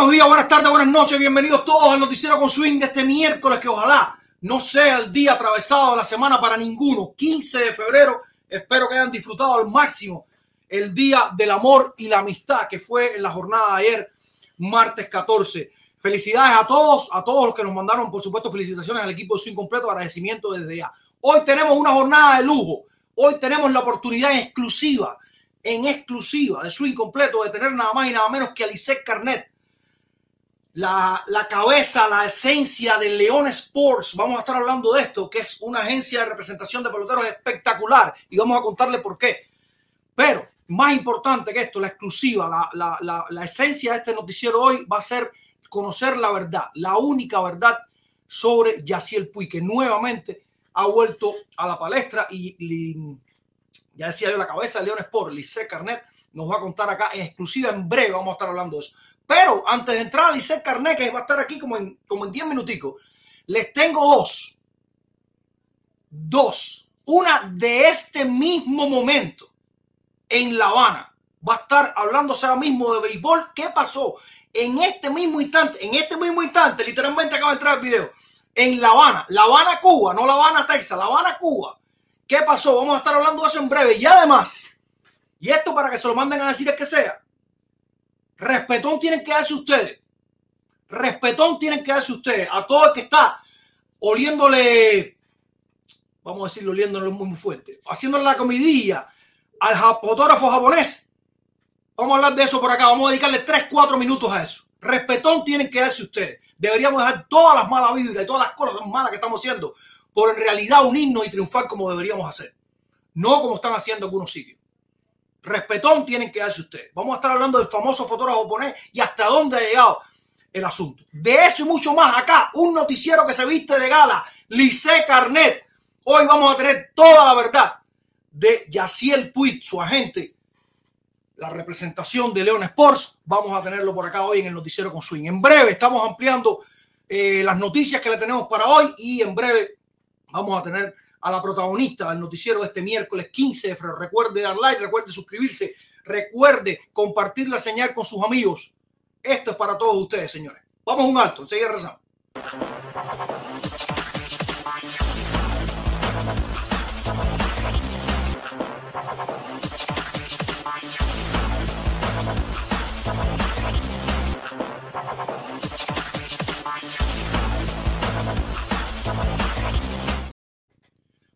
Buenos días, buenas tardes, buenas noches, bienvenidos todos al noticiero con swing de este miércoles que ojalá no sea el día atravesado de la semana para ninguno. 15 de febrero, espero que hayan disfrutado al máximo el día del amor y la amistad que fue en la jornada de ayer, martes 14. Felicidades a todos, a todos los que nos mandaron, por supuesto, felicitaciones al equipo de swing completo, agradecimiento desde ya. Hoy tenemos una jornada de lujo, hoy tenemos la oportunidad exclusiva, en exclusiva de swing completo, de tener nada más y nada menos que a Lisette Carnet la, la, cabeza, la esencia del León Sports. Vamos a estar hablando de esto, que es una agencia de representación de peloteros espectacular y vamos a contarle por qué. Pero más importante que esto, la exclusiva, la, la, la, esencia de este noticiero hoy va a ser conocer la verdad, la única verdad sobre Yaciel Puy, que nuevamente ha vuelto a la palestra y, y ya decía yo, la cabeza de León Sport, Lice Carnet, nos va a contar acá en exclusiva, en breve vamos a estar hablando de eso. Pero antes de entrar a Lisset Carnet, que va a estar aquí como en, como en 10 minuticos, les tengo dos. Dos. Una de este mismo momento en La Habana. Va a estar hablándose ahora mismo de béisbol. ¿Qué pasó? En este mismo instante, en este mismo instante, literalmente acaba de entrar el video. En La Habana, La Habana, Cuba, no La Habana, Texas, La Habana, Cuba. ¿Qué pasó? Vamos a estar hablando de eso en breve. Y además, y esto para que se lo manden a decir es que sea, Respetón tienen que darse ustedes. Respetón tienen que darse ustedes. A todo el que está oliéndole, vamos a decirlo, oliéndole muy, fuerte, haciéndole la comidilla al fotógrafo japonés. Vamos a hablar de eso por acá. Vamos a dedicarle 3, 4 minutos a eso. Respetón tienen que darse ustedes. Deberíamos dejar todas las malas vibras y todas las cosas malas que estamos haciendo por en realidad unirnos y triunfar como deberíamos hacer. No como están haciendo algunos sitios. Respetón tienen que darse ustedes. Vamos a estar hablando del famoso fotógrafo japonés y hasta dónde ha llegado el asunto. De eso y mucho más acá, un noticiero que se viste de gala, Lice Carnet. Hoy vamos a tener toda la verdad de Yaciel Puig, su agente, la representación de León Sports. Vamos a tenerlo por acá hoy en el noticiero con Swing. En breve estamos ampliando eh, las noticias que le tenemos para hoy y en breve vamos a tener a la protagonista del noticiero este miércoles 15 de febrero. Recuerde dar like, recuerde suscribirse, recuerde compartir la señal con sus amigos. Esto es para todos ustedes, señores. Vamos a un alto, enseguida rezamos.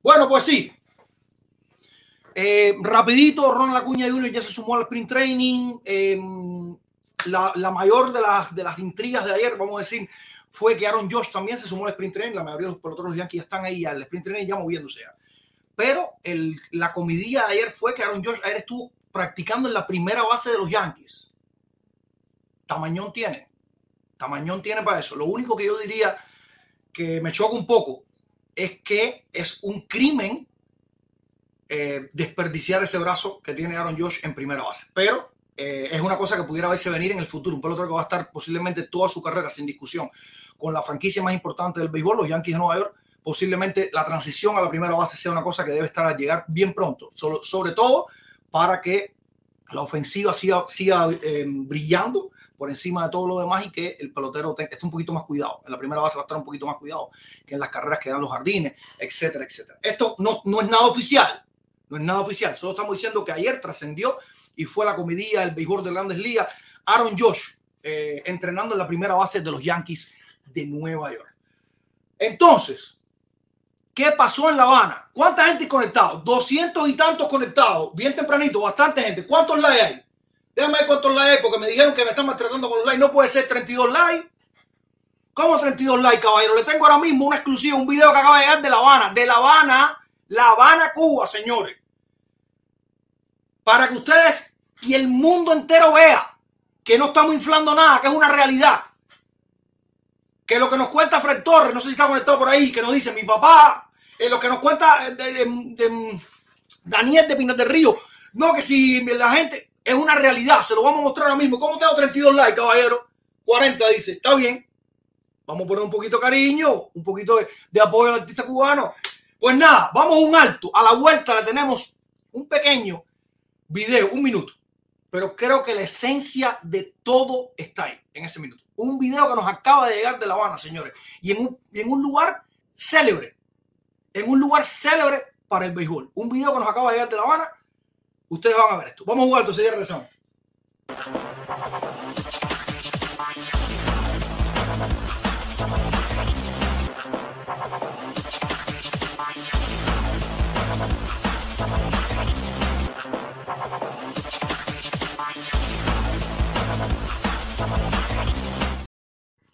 Bueno, pues sí. Eh, rapidito, Ronald Acuña Jr. ya se sumó al sprint training. Eh, la, mayor de las, de las intrigas de ayer, vamos a decir, fue que Aaron Josh también se sumó al sprint training. La mayoría de los peloteros ya están ahí al sprint training ya moviéndose. Ya. Pero la comidilla de ayer fue que Aaron Josh ayer estuvo practicando en la primera base de los Yankees. Tamañón tiene. Tamañón tiene para eso. Lo único que yo diría que me choca un poco es que es un crimen eh, desperdiciar ese brazo que tiene Aaron Josh en primera base. Pero eh, es una cosa que pudiera verse venir en el futuro. Un pelotero que va a estar posiblemente toda su carrera sin discusión con la franquicia más importante del béisbol, los Yankees de Nueva York. Posiblemente la transición a la primera base sea una cosa que debe estar a llegar bien pronto, sobre todo para que la ofensiva siga, siga eh, brillando por encima de todo lo demás y que el pelotero esté un poquito más cuidado. En la primera base va a estar un poquito más cuidado que en las carreras que dan los jardines, etcétera, etcétera. Esto no, no es nada oficial, no es nada oficial. Solo estamos diciendo que ayer trascendió y fue la comidilla del béisbol de grandes ligas. Aaron Josh eh, entrenando en la primera base de los Yankees de Nueva York. Entonces, ¿qué pasó en La Habana? ¿Cuánta gente conectado? 200 y tantos conectados. Bien tempranito, bastante gente. ¿Cuántos likes hay? Déjame ver cuántos likes porque me dijeron que me están maltratando con los likes. No puede ser 32 likes. ¿Cómo 32 likes, caballero? Le tengo ahora mismo una exclusiva, un video que acaba de llegar de La Habana. De La Habana, La Habana, Cuba, señores para que ustedes y el mundo entero vea que no estamos inflando nada, que es una realidad. Que lo que nos cuenta Fred Torres, no sé si está conectado por ahí, que nos dice mi papá, eh, lo que nos cuenta de, Daniel de Pinas del Río, no, que si la gente es una realidad, se lo vamos a mostrar ahora mismo. ¿Cómo tengo 32 likes, caballero? 40 dice, está bien. Vamos a poner un poquito de cariño, un poquito de, de apoyo al artista cubano. Pues nada, vamos a un alto. A la vuelta le tenemos un pequeño video, un minuto. Pero creo que la esencia de todo está ahí, en ese minuto. Un video que nos acaba de llegar de La Habana, señores. Y en un, en un lugar célebre. En un lugar célebre para el béisbol. Un video que nos acaba de llegar de La Habana. Ustedes van a ver esto. Vamos a jugar, entonces ya regresamos.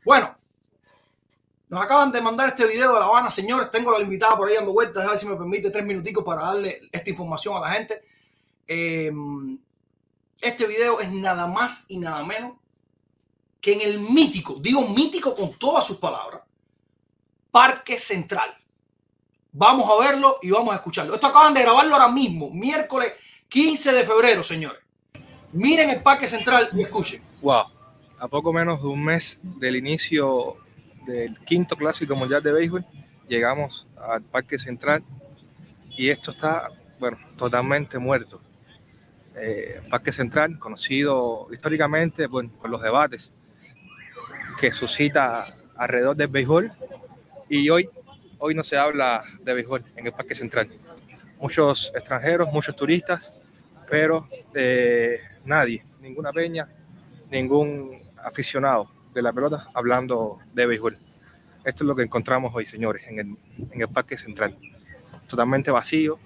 Bueno, nos acaban de mandar este video de La Habana, señores. Tengo la invitada por ahí dando vueltas. A ver si me permite tres minuticos para darle esta información a la gente. Eh, este video es nada más y nada menos que en el mítico, digo mítico con todas sus palabras, Parque Central. Vamos a verlo y vamos a escucharlo. Esto acaban de grabarlo ahora mismo, miércoles 15 de febrero, señores. Miren el Parque Central y escuchen. Wow a poco menos de un mes del inicio del quinto clásico mundial de béisbol, llegamos al Parque Central y esto está, bueno, totalmente muerto. Eh, Parque Central, conocido históricamente por los debates que suscita alrededor del béisbol y hoy, hoy no se habla de béisbol en el Parque Central. Muchos extranjeros, muchos turistas, pero eh, nadie, ninguna peña, ningún aficionado de la pelota hablando de béisbol. Esto es lo que encontramos hoy, señores, en el, en el Parque Central. Totalmente vacío.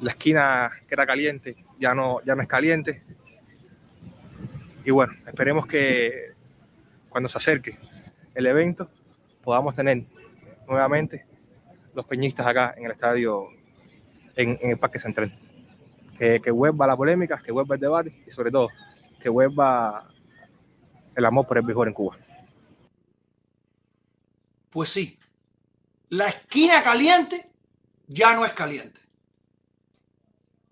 La esquina que era caliente ya no, ya no es caliente. Y bueno, esperemos que cuando se acerque el evento podamos tener nuevamente los peñistas acá en el estadio, en, el Parque Central. Que, que vuelva la polémica, que vuelva el debate y sobre todo que vuelva el amor por el mejor en Cuba. Pues sí, la esquina caliente ya no es caliente.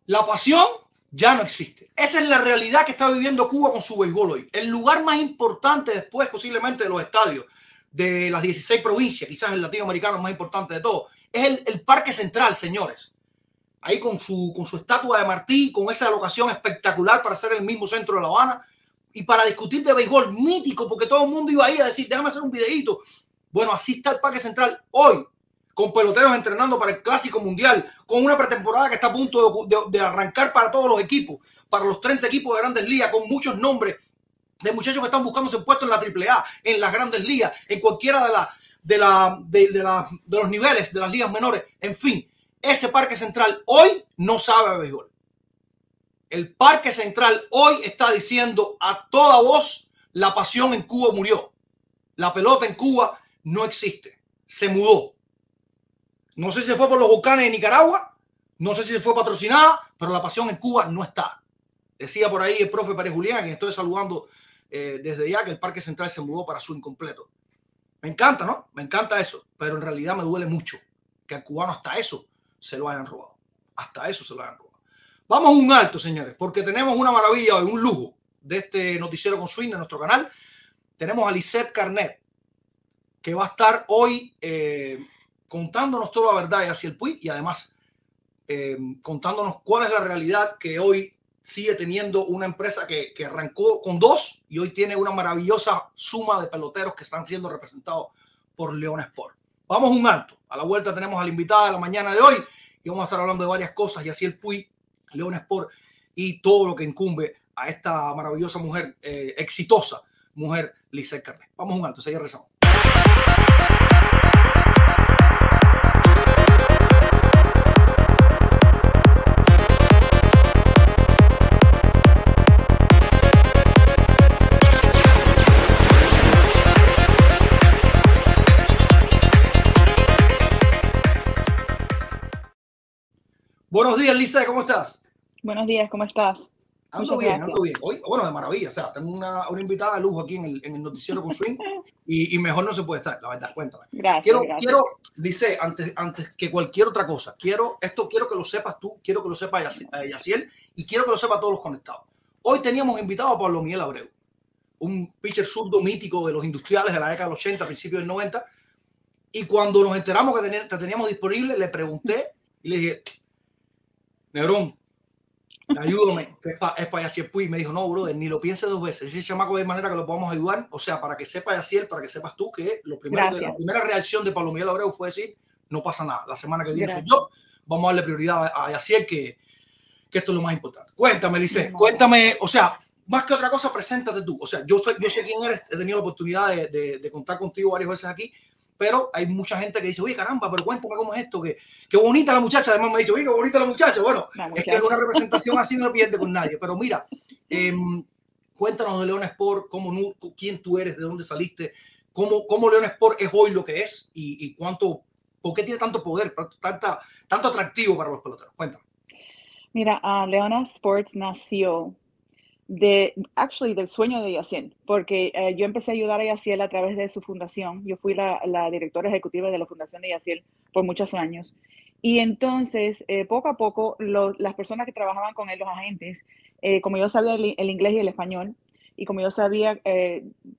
La pasión ya no existe. Esa es la realidad que está viviendo Cuba con su béisbol hoy. El lugar más importante después posiblemente de los estadios de las 16 provincias, quizás el latinoamericano más importante de todo, es el, Parque Central, señores ahí con su, con su estatua de Martí, con esa locación espectacular para ser el mismo centro de La Habana y para discutir de béisbol mítico, porque todo el mundo iba ahí a decir, déjame hacer un videito. Bueno, así está el Parque Central hoy, con peloteros entrenando para el Clásico Mundial, con una pretemporada que está a punto de, arrancar para todos los equipos, para los 30 equipos de grandes ligas, con muchos nombres de muchachos que están buscándose puestos en la AAA, en las grandes ligas, en cualquiera de, de los niveles de las ligas menores, en fin ese Parque Central hoy no sabe a béisbol. El Parque Central hoy está diciendo a toda voz, la pasión en Cuba murió. La pelota en Cuba no existe. Se mudó. No sé si se fue por los volcanes de Nicaragua, no sé si se fue patrocinada, pero la pasión en Cuba no está. Decía por ahí el profe Pérez Julián, que estoy saludando eh, desde ya, que el Parque Central se mudó para su incompleto. Me encanta, ¿no? Me encanta eso, pero en realidad me duele mucho que al cubano hasta eso se lo hayan robado. Hasta eso se lo hayan robado. Vamos a un alto, señores, porque tenemos una maravilla hoy, un lujo de este noticiero con swing de nuestro canal. Tenemos a Lisette Carnet, que va a estar hoy eh, contándonos toda la verdad y hacia el PUI y además eh, contándonos cuál es la realidad que hoy sigue teniendo una empresa que, que, arrancó con dos y hoy tiene una maravillosa suma de peloteros que están siendo representados por León Sport. Vamos un alto. A la vuelta tenemos a la invitada de la mañana de hoy y vamos a estar hablando de varias cosas y así el PUI, León Sport y todo lo que incumbe a esta maravillosa mujer, eh, exitosa mujer, Lisa Carne. Vamos un alto, seguimos rezamos. Buenos días, Lisa, ¿cómo estás? Buenos días, ¿cómo estás? Ando Muchas bien, gracias. ando bien. Hoy, bueno, de maravilla. O sea, tengo una, una invitada de lujo aquí en el, en el noticiero con Swing y, y mejor no se puede estar, la verdad. Cuéntame. Gracias, Quiero, gracias. quiero, dice, antes, antes que cualquier otra cosa, quiero, esto quiero que lo sepas tú, quiero que lo sepa eh, Yaciel y quiero que lo sepa todos los conectados. Hoy teníamos invitado a Pablo Miguel Abreu, un pitcher zurdo mítico de los industriales de la década del 80, principios del 90. Y cuando nos enteramos que teníamos disponible, le pregunté y le dije, Negrón, ayúdame, que es para es pa Yaciel Puy. Y me dijo, no, brother, ni lo piense dos veces. Ese chamaco de manera que lo podamos ayudar. O sea, para que sepa Yaciel, para que sepas tú que lo primero, Gracias. la primera reacción de Pablo Miguel Abreu fue decir, no pasa nada, la semana que viene soy yo, vamos a darle prioridad a, a Yaciel, que, que esto es lo más importante. Cuéntame, Lice, No. cuéntame, o sea, más que otra cosa, preséntate tú. O sea, yo, soy, yo sé quién eres, he tenido la oportunidad de, de- de contar contigo varias veces aquí, pero hay mucha gente que dice, oye, caramba, pero cuéntame cómo es esto, que, qué bonita la muchacha. Además me dice, oye, qué bonita la muchacha. Bueno, La es que muchacha. una representación así no pierde con nadie. Pero mira, em, cuéntanos de León Sport, cómo, quién tú eres, de dónde saliste, cómo, cómo León Sport es hoy lo que es y, y cuánto, por qué tiene tanto poder, tanta, tanto atractivo para los peloteros. Cuéntame. Mira, ah, Leona Sports nació de, actually, del sueño de Yaciel, porque eh, yo empecé a ayudar a Yaciel a través de su fundación. Yo fui la, la directora ejecutiva de la fundación de Yaciel por muchos años. Y entonces, eh, poco a poco, lo- las personas que trabajaban con él, los agentes, eh, como yo sabía el, el inglés y el español, y como yo sabía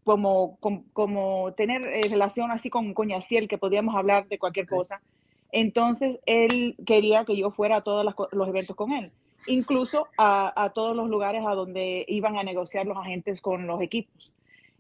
cómo, cómo, cómo tener relación así con, con Yaciel, que podíamos hablar de cualquier cosa, entonces él quería que yo fuera a todos los eventos con él, incluso a, todos los lugares a donde iban a negociar los agentes con los equipos.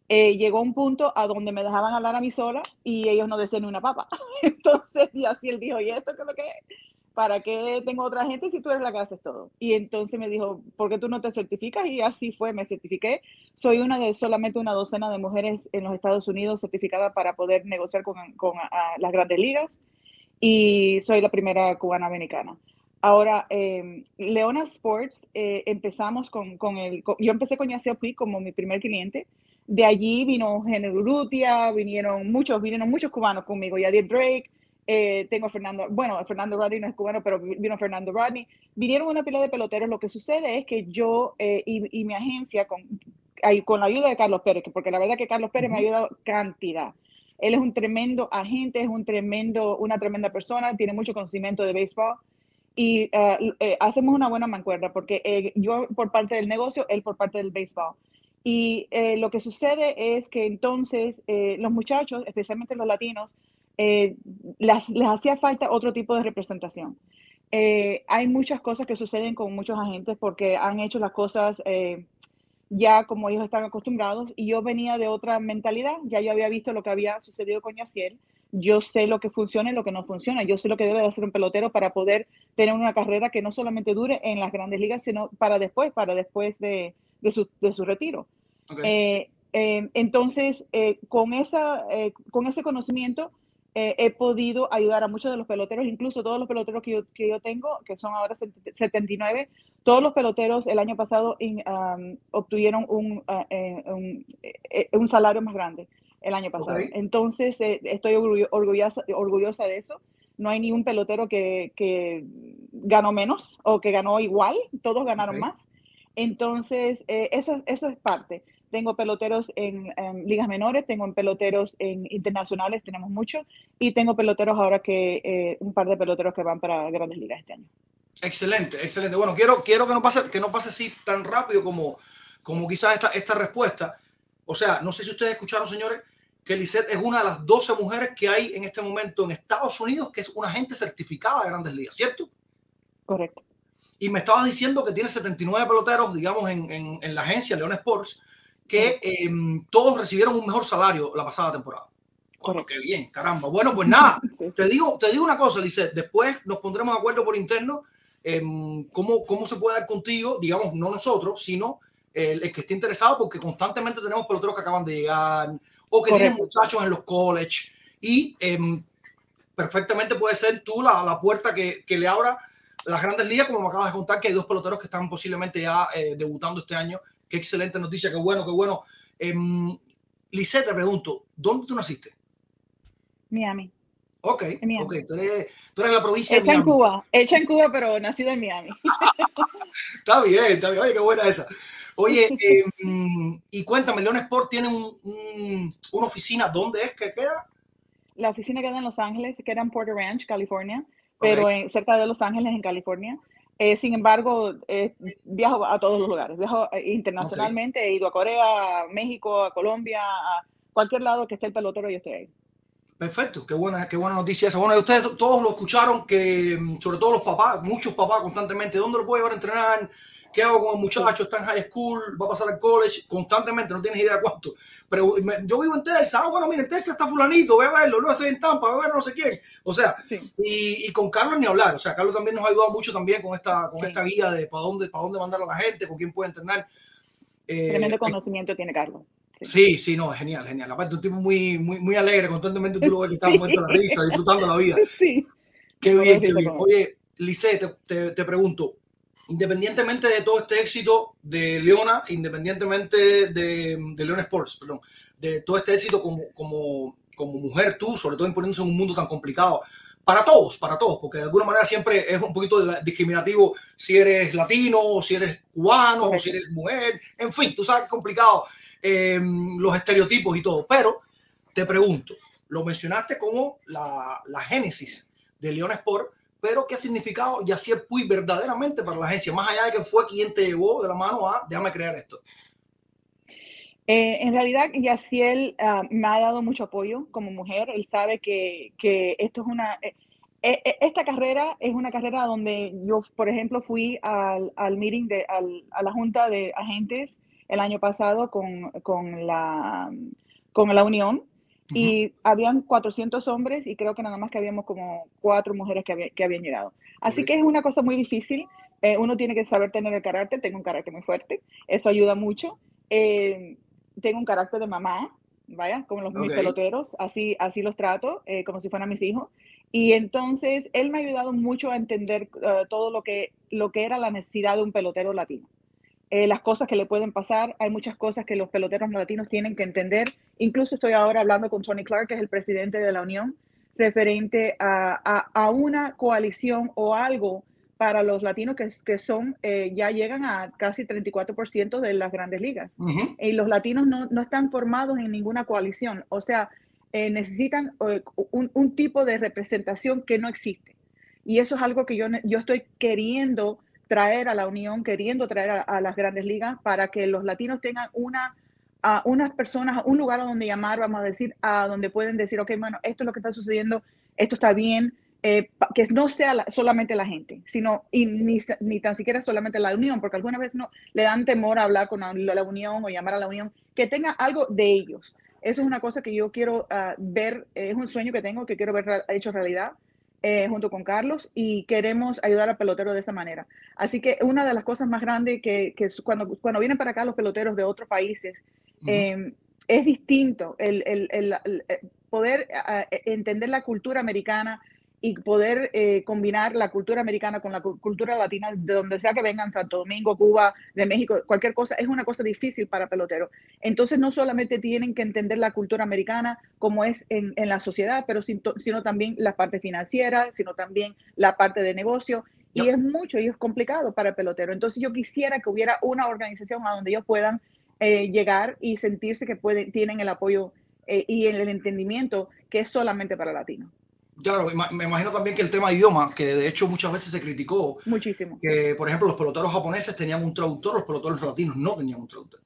Eh, llegó un punto a donde me dejaban hablar a mí sola y ellos no decían ni una papa. Entonces, y así él dijo, ¿y esto qué es lo que es? ¿Para qué tengo otra gente si tú eres la que haces todo? Y entonces me dijo, ¿por qué tú no te certificas? Y así fue, me certifiqué. Soy una de solamente una docena de mujeres en los Estados Unidos certificada para poder negociar con, con las grandes ligas y soy la primera cubana americana. Ahora, eh, Leona Sports, eh, empezamos con, con el, con- yo empecé con Yaciel Puig como mi primer cliente. De allí vino Jenny Urrutia, vinieron muchos, vinieron muchos cubanos conmigo, Yadir Drake, eh, tengo a Fernando, bueno, Fernando Rodney no es cubano, pero vino Fernando Rodney. Vinieron una pila de peloteros. Lo que sucede es que yo eh, y, y mi agencia, con, con la ayuda de Carlos Pérez, que- porque la verdad que Carlos Pérez me ha ayudado cantidad. Él es un tremendo agente, es un tremendo, una tremenda persona, tiene mucho conocimiento de béisbol y ah, eh, hacemos una buena mancuerna porque eh, yo por parte del negocio, él por parte del béisbol. Y eh, lo que sucede es que entonces eh, los muchachos, especialmente los latinos, eh, las- les hacía falta otro tipo de representación. Eh, hay muchas cosas que suceden con muchos agentes porque han hecho las cosas eh, ya como ellos están acostumbrados y yo venía de otra mentalidad, ya yo había visto lo que había sucedido con Yaciel, yo sé lo que funciona y lo que no funciona, yo sé lo que debe de hacer un pelotero para poder tener una carrera que no solamente dure en las grandes ligas, sino para después, para después de, de su, de su retiro. Eh, eh, entonces, eh, con, esa, con ese conocimiento, he podido ayudar a muchos de los peloteros, incluso todos los peloteros que yo, que yo tengo, que son ahora 79, todos los peloteros el año pasado in- um, obtuvieron un, uh, un, eh, un salario más grande. El año pasado. Entonces, eh, estoy orgullo- orgullosa, orgullosa de eso. No hay ni un pelotero que, que ganó menos o que ganó igual, todos ganaron más. Entonces, eh, eso, eso es parte. Tengo peloteros en, en ligas menores, tengo en peloteros en internacionales, tenemos muchos, y tengo peloteros ahora que, eh, un par de peloteros que van para grandes ligas este año. Excelente, excelente. Bueno, quiero, quiero que no pase, que no pase así tan rápido como, como quizás esta, esta respuesta. O sea, no sé si ustedes escucharon, señores, que Lisette es una de las 12 mujeres que hay en este momento en Estados Unidos que es una agente certificada de grandes ligas, ¿cierto? Correcto. Y me estabas diciendo que tiene 79 peloteros, digamos, en, en- en la agencia León Sports, que eh, todos recibieron un mejor salario la pasada temporada. Bueno, qué bien, caramba. Bueno, pues nada, Sí. te digo, te digo una cosa, Lisette, después nos pondremos de acuerdo por interno en cómo, cómo se puede dar contigo, digamos, no nosotros, sino el, el que esté interesado, porque constantemente tenemos peloteros que acaban de llegar o que tienen muchachos en los college y em, perfectamente puede ser tú la, la puerta que, que le abra las grandes ligas, como me acabas de contar, que hay dos peloteros que están posiblemente ya eh, debutando este año. Qué excelente noticia, qué bueno, qué bueno. Um, Lisette, te pregunto, ¿dónde tú naciste? Miami. Ok, En Miami. ok, tú eres, tú eres la provincia Hecha de en Miami. Cuba, hecha en Cuba, pero nacida en Miami. Está bien, está bien. Oye, qué buena esa. Oye, eh, mm, y cuéntame, León Sport tiene un- un- una oficina, ¿dónde es que queda? La oficina queda en Los Ángeles, queda en Porter Ranch, California, pero en- cerca de Los Ángeles, en California. Eh, sin embargo, eh, viajo a todos los lugares. Viajo eh, internacionalmente, he ido a Corea, a México, a Colombia, a cualquier lado que esté el pelotero, yo estoy ahí. Perfecto, qué buena, qué buena noticia esa. Bueno, y ustedes todos lo escucharon, que mm, sobre todo los papás, muchos papás constantemente, ¿dónde lo puedo llevar a entrenar? ¿Qué hago con el muchacho? Está en high school, va a pasar al college, constantemente, no tienes idea cuánto. Pero me- yo vivo en Texas, ah, bueno, mira, en Texas está fulanito, voy a verlo, no estoy en Tampa, voy a ver no sé quién. O sea, Sí. y, y con Carlos ni hablar, o sea, Carlos también nos ha ayudado mucho también con esta, con Sí. esta guía de para dónde, para dónde mandar a la gente, con quién puede entrenar. Eh, Tremendo conocimiento tiene Carlos. Sí. Sí, sí, no, genial, genial. Aparte, un tipo muy, muy, muy alegre, constantemente tú lo ves que está muerto de la risa, disfrutando la vida. Sí. Qué bien, qué bien. Oye, Lice, te, te- te pregunto, independientemente de todo este éxito de Leona, independientemente de, de Leona Sports, perdón, de todo este éxito como, mujer tú, sobre todo imponiéndose en un mundo tan complicado, para todos, para todos, porque de alguna manera siempre es un poquito discriminativo si eres latino, si eres cubano, si eres mujer, en fin, tú sabes que es complicado eh, los estereotipos y todo, pero te pregunto, lo mencionaste como la, génesis de León Sport, pero ¿qué significado Yacier Puy verdaderamente para la agencia? Más allá de que fue quien te llevó de la mano a déjame crear esto. Eh, en realidad, Yaciel ah, me ha dado mucho apoyo como mujer. Él sabe que, que esto es una... eh, eh, eh, esta carrera es una carrera donde yo, por ejemplo, fui al, al meeting, de, al- a la junta de agentes el año pasado con, con, la, con la Unión y habían 400 hombres y creo que nada más que habíamos como cuatro mujeres que, había- que habían llegado. Así que es una cosa muy difícil. Eh, uno tiene que saber tener el carácter. Tengo un carácter muy fuerte. Eso ayuda mucho. Eh, tengo un carácter de mamá, vaya, como los mis Ok. peloteros, así, así los trato, eh, como si fueran mis hijos. Y entonces él me ha ayudado mucho a entender eh, todo lo que, lo que era la necesidad de un pelotero latino. Eh, las cosas que le pueden pasar, hay muchas cosas que los peloteros latinos tienen que entender. Incluso estoy ahora hablando con Tony Clark, que es el presidente de la Unión, referente a, a- a una coalición o algo para los latinos que, que son, eh, ya llegan a casi 34% de las grandes ligas y los latinos no, no están formados en ninguna coalición. O sea, eh, necesitan un, un tipo de representación que no existe. Y eso es algo que yo, yo estoy queriendo traer a la Unión, queriendo traer a, las grandes ligas para que los latinos tengan una, a unas personas, un lugar a donde llamar, vamos a decir, a donde pueden decir, ok, bueno, esto es lo que está sucediendo, esto está bien, eh, que no sea la- solamente la gente, sino y ni, ni tan siquiera solamente la Unión, porque algunas veces no, le dan temor a hablar con la, Unión o llamar a la Unión, que tenga algo de ellos. Eso es una cosa que yo quiero ah, ver, eh, es un sueño que tengo, que quiero ver hecho realidad eh, junto con Carlos y queremos ayudar al pelotero de esa manera. Así que una de las cosas más grandes que, que cuando, cuando vienen para acá los peloteros de otros países, eh, es distinto el, el- el- el- el poder entender la cultura americana y poder eh, combinar la cultura americana con la cultura latina, de donde sea que vengan, Santo Domingo, Cuba, de México, cualquier cosa, es una cosa difícil para peloteros. Entonces, no solamente tienen que entender la cultura americana como es en, en la sociedad, pero sino también la parte financiera, sino también la parte de negocio. Y es mucho y es complicado para el pelotero. Entonces, yo quisiera que hubiera una organización a donde ellos puedan eh, llegar y sentirse que pueden, tienen el apoyo eh, y el entendimiento que es solamente para latinos. Claro, me imagino también que el tema idioma, que de hecho muchas veces se criticó. Muchísimo. Que, por ejemplo, los peloteros japoneses tenían un traductor, los peloteros latinos no tenían un traductor.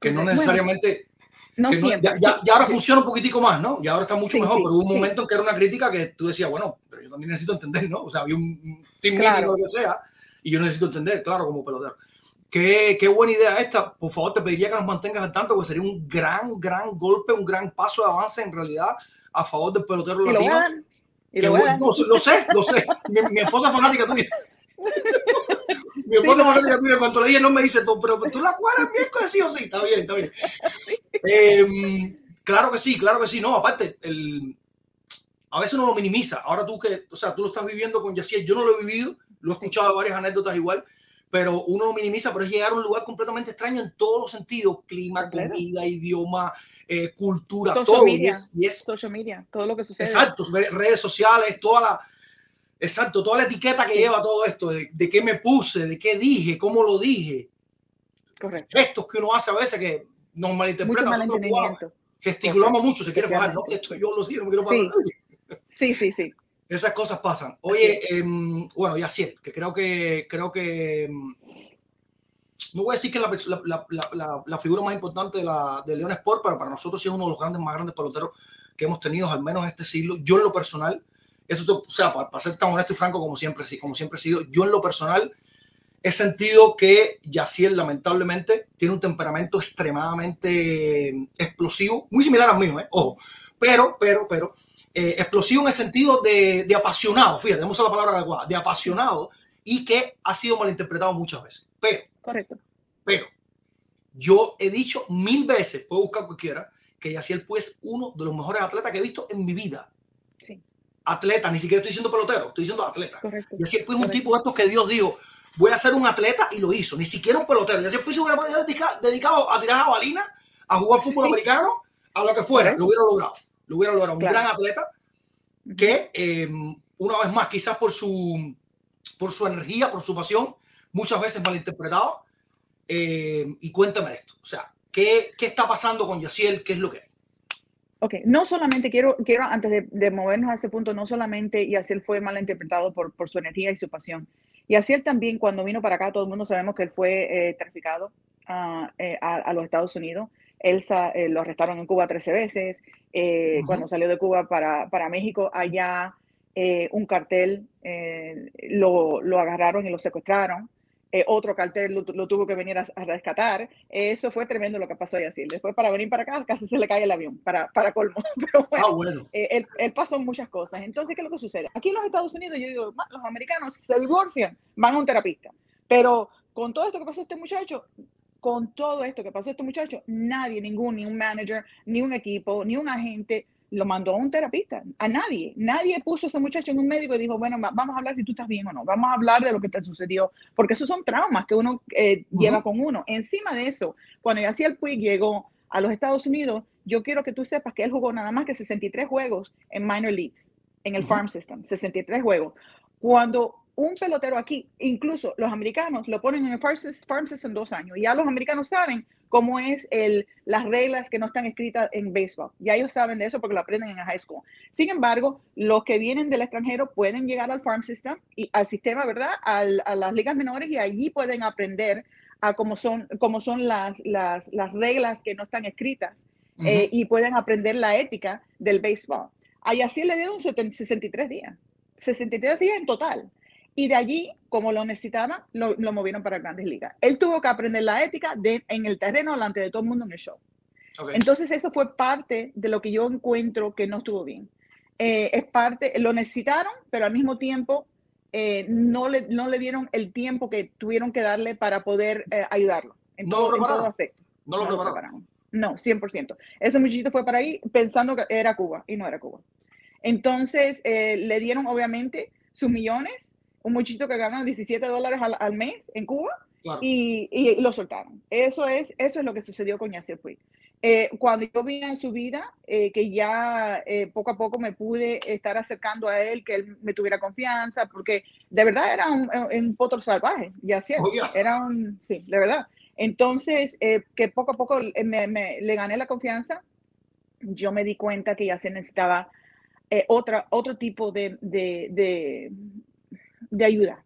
Que no necesariamente. no ya, ya, ahora funciona un poquitico más, ¿no? Y ahora está mucho mejor, pero hubo un momento en que era una crítica que tú decías, bueno, pero yo también necesito entender, ¿no? O sea, había un team meeting o lo que sea, y yo necesito entender, claro, como pelotero. Qué, qué, buena idea esta. Por favor, te pediría que nos mantengas al tanto, porque sería un gran, gran golpe, un gran paso de avance en realidad a favor del pelotero latino. Lo, sé, lo sé. Mi, esposa es fanática tuya. mi esposa es fanática tuya. Cuando le dije no me dice, pero tú la cuadras miércoles sí o sí. Está bien, está bien. Em, claro que sí, claro que sí. No, aparte, el, a veces uno lo minimiza. Ahora tú que, o sea, tú lo estás viviendo con Yaciel. Yo no lo he vivido, lo he escuchado varias anécdotas igual, pero uno lo minimiza, pero es llegar a un lugar completamente extraño en todos los sentidos. Clima, comida, idioma, eh, cultura, todo. y es, social media, todo lo que sucede. Exacto, redes sociales, toda la, exacto, toda la etiqueta que lleva todo esto, de, qué me puse, de qué dije, cómo lo dije. Correcto. Estos que uno hace a veces que nos malinterpretan. Gesticulamos mucho, se quiere bajar, ¿no? Esto yo lo sigo, no quiero bajar. Sí. sí, sí, sí. Esas cosas pasan. Oye, eh, bueno, y así que creo que creo que em, no voy a decir que la, la, la, figura más importante de, de León Sport, pero para nosotros sí es uno de los grandes, más grandes peloteros que hemos tenido, al menos este siglo. Yo en lo personal, eso, o sea, para, ser tan honesto y franco como siempre, como siempre he sido, yo en lo personal he sentido que Yaciel lamentablemente tiene un temperamento extremadamente explosivo, muy similar al mío, ¿eh? ojo, pero, pero, pero, eh, explosivo en el sentido de, de apasionado, fíjate, vamos la palabra adecuada, de apasionado y que ha sido malinterpretado muchas veces. Pero Correcto. Pero yo he dicho mil veces, puedo buscar cualquiera, que Yaciel pues uno de los mejores atletas que he visto en mi vida. Sí. Atleta, ni siquiera estoy diciendo pelotero, estoy diciendo atleta. Correcto. Yaciel pues es un tipo de estos que Dios dijo, voy a ser un atleta y lo hizo, ni siquiera un pelotero. Yaciel pues hubiera dedicado a tirar jabalina, a jugar fútbol americano, a lo que fuera, lo hubiera logrado. Lo hubiera logrado. Un gran atleta que, em, una vez más, quizás por su, por su energía, por su pasión, muchas veces malinterpretado. Eh, y cuéntame esto, o sea, ¿qué, ¿qué, está pasando con Yaciel? ¿Qué es lo que hay? Ok, no solamente quiero, quiero antes de, de movernos a ese punto, no solamente Yaciel fue malinterpretado por, por su energía y su pasión. Yaciel también, cuando vino para acá, todo el mundo sabemos que él fue eh, traficado uh, eh, a, a, los Estados Unidos. Él eh, lo arrestaron en Cuba 13 veces. Uh -huh. Cuando salió de Cuba para, para México, allá un cartel lo, lo agarraron y lo secuestraron. Eh, otro cartel lo, lo, tuvo que venir a, a, rescatar. Eso fue tremendo lo que pasó ahí así. Después para venir para acá casi se le cae el avión, para, para colmo. Pero bueno, ah, bueno. Eh, él, él, pasó muchas cosas. Entonces, ¿qué es lo que sucede? Aquí en los Estados Unidos, yo digo, los americanos se divorcian, van a un terapista. Pero con todo esto que pasó este muchacho, con todo esto que pasó este muchacho, nadie, ningún, ni un manager, ni un equipo, ni un agente, lo mandó a un terapista, a nadie. Nadie puso a ese muchacho en un médico y dijo, bueno, vamos a hablar si tú estás bien o no, vamos a hablar de lo que te sucedió, porque esos son traumas que uno eh, uh -huh. lleva con uno. Encima de eso, cuando el Puig llegó a los Estados Unidos, yo quiero que tú sepas que él jugó nada más que 63 juegos en minor leagues, en el uh -huh. farm system, 63 juegos. Cuando un pelotero aquí, incluso los americanos lo ponen en el farm system dos años, y ya los americanos saben cómo es el, las reglas que no están escritas en béisbol. Ya ellos saben de eso porque lo aprenden en la high school. Sin embargo, los que vienen del extranjero pueden llegar al farm system y al sistema, ¿verdad? Al, a las ligas menores y allí pueden aprender a cómo son, cómo son las, las, las reglas que no están escritas uh -huh. eh, y pueden aprender la ética del béisbol. Ahí así le dieron 63 días. 63 días en total. Y de allí, como lo necesitaban, lo, lo, movieron para Grandes Ligas. Él tuvo que aprender la ética de, en el terreno delante de todo el mundo en el show. Okay. Entonces, eso fue parte de lo que yo encuentro que no estuvo bien. Eh, es parte, lo necesitaron, pero al mismo tiempo eh, no, le, no le dieron el tiempo que tuvieron que darle para poder eh, ayudarlo en, no todo, lo en todo aspecto. No lo, no lo prepararon. No, 100%. Ese muchachito fue para ahí pensando que era Cuba y no era Cuba. Entonces, eh, le dieron obviamente sus millones, un muchito que gana 17 dólares al, al mes en Cuba, Claro. y, y lo soltaron. Eso es, eso es lo que sucedió con Yasser Puig. Eh, cuando yo vi en su vida eh, que ya eh, poco a poco me pude estar acercando a él, que él me tuviera confianza, porque de verdad era un, un potro salvaje, Yasser. Oh, yeah. Era un, sí, de verdad. Entonces, que poco a poco me, me- le gané la confianza, yo me di cuenta que Yasser necesitaba eh, otra, otro tipo de, de, de, de ayuda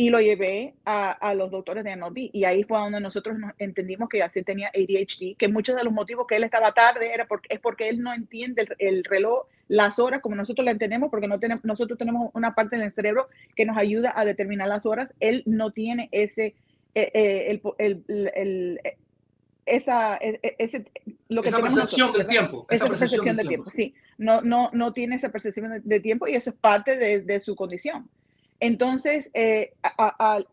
y lo llevé a, a los doctores de MLB. Y ahí fue donde nosotros nos entendimos que Yacir tenía ADHD, que muchos de los motivos que él estaba tarde era porque, es porque él no entiende el, el reloj, las horas como nosotros la entendemos, porque no tenemos, nosotros tenemos una parte en el cerebro que nos ayuda a determinar las horas. Él no tiene ese, eh, eh, el, el, esa, eh, eh, ese, lo que Esa percepción nosotros, del tiempo. esa percepción del tiempo, sí. No, no, no tiene esa percepción de, de tiempo y eso es parte de, de su condición. Entonces, eh, a- a- a-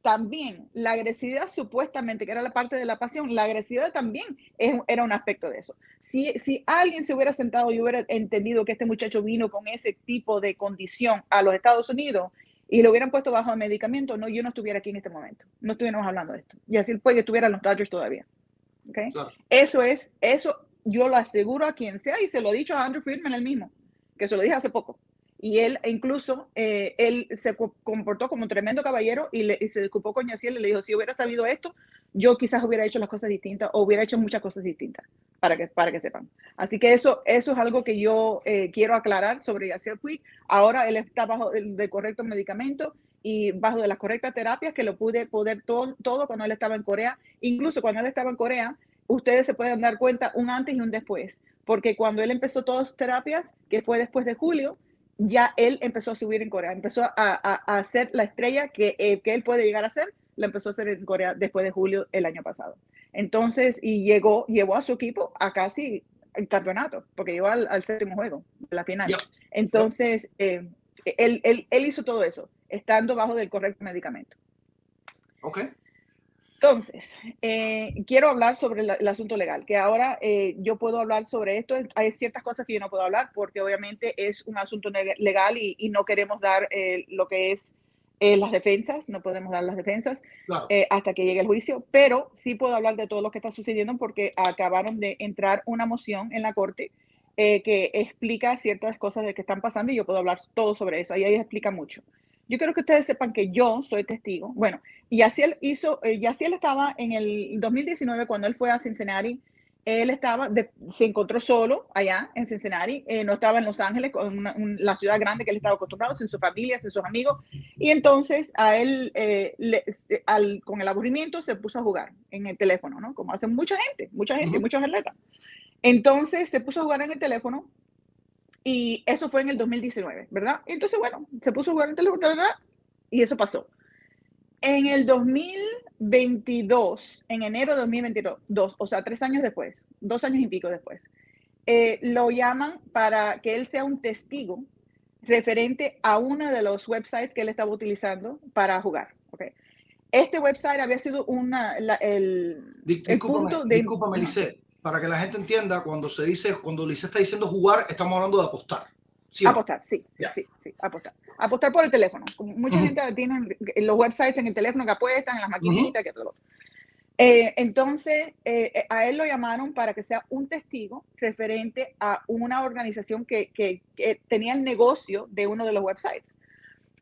también la agresividad supuestamente, que era la parte de la pasión, la agresividad también es, era un aspecto de eso. Si, si alguien se hubiera sentado y hubiera entendido que este muchacho vino con ese tipo de condición a los Estados Unidos y lo hubieran puesto bajo medicamento, no, yo no estuviera aquí en este momento. No estuviéramos hablando de esto. Y así puede que estuviera en los Dodgers todavía. ¿ok? Claro. Eso es, eso yo lo aseguro a quien sea y se lo he dicho a Andrew Friedman el mismo, que se lo dije hace poco. Y él incluso, eh, él se co- comportó como un tremendo caballero y, se disculpó con Yaciel y le dijo, si hubiera sabido esto, yo quizás hubiera hecho las cosas distintas o hubiera hecho muchas cosas distintas, para que, para que sepan. Así que eso, eso es algo que yo eh, quiero aclarar sobre Yaciel Puig. Ahora él está bajo el de correcto medicamento y bajo de las correctas terapias que lo pude poder todo, todo cuando él estaba en Corea. Incluso cuando él estaba en Corea, ustedes se pueden dar cuenta un antes y un después, porque cuando él empezó todas sus terapias, que fue después de julio, ya él empezó a subir en Corea, empezó a, a, a ser la estrella que, eh, que él puede llegar a ser, la empezó a hacer en Corea después de julio el año pasado. Entonces, y llegó, llevó a su equipo a casi el campeonato, porque llegó al, al séptimo juego, de la final. Entonces, eh, él, él, él hizo todo eso, estando bajo del correcto medicamento. Ok. Entonces, eh, quiero hablar sobre la- el asunto legal, que ahora eh, yo puedo hablar sobre esto. Hay ciertas cosas que yo no puedo hablar porque obviamente es un asunto legal y, y no queremos dar eh, lo que es eh, las defensas, no podemos dar las defensas Claro. eh, hasta que llegue el juicio, pero sí puedo hablar de todo lo que está sucediendo porque acabaron de entrar una moción en la corte eh, que explica ciertas cosas de que están pasando y yo puedo hablar todo sobre eso. Ahí, ahí explica mucho. Yo quiero que ustedes sepan que yo soy testigo. Bueno, Yaciel hizo, eh, Yaciel estaba en el 2019 cuando él fue a Cincinnati. Él estaba, de- se encontró solo allá en Cincinnati, eh, no estaba en Los Ángeles, con una- un- la ciudad grande que él estaba acostumbrado, sin su familia, sin sus amigos. Y entonces a él, eh, le- se- al- con el aburrimiento, se puso a jugar en el teléfono, ¿no? Como hacen mucha gente, mucha gente, Ujú. muchos atletas. Entonces se puso a jugar en el teléfono y eso fue en el 2019, ¿verdad? Entonces, bueno, se puso a jugar en ¿verdad? Y eso pasó. En el 2022, en enero de 2022, o sea, tres años después, dos años y pico después, eh, lo llaman para que él sea un testigo referente a uno de los websites que él estaba utilizando para jugar. ¿ok? Este website había sido una, la- el, el punto de... discúlpame, Lisette, para que la gente entienda, cuando se dice, cuando Lisette está diciendo jugar, estamos hablando de apostar. Apostar, sí, sí, sí, sí, apostar. Apostar por el teléfono. Mucha Ujú. gente tiene los websites en el teléfono que apuestan, en las maquinitas, que todo lo otro. Eh, entonces, eh, eh, a él lo llamaron para que sea un testigo referente a una organización que, que- que tenía el negocio de uno de los websites.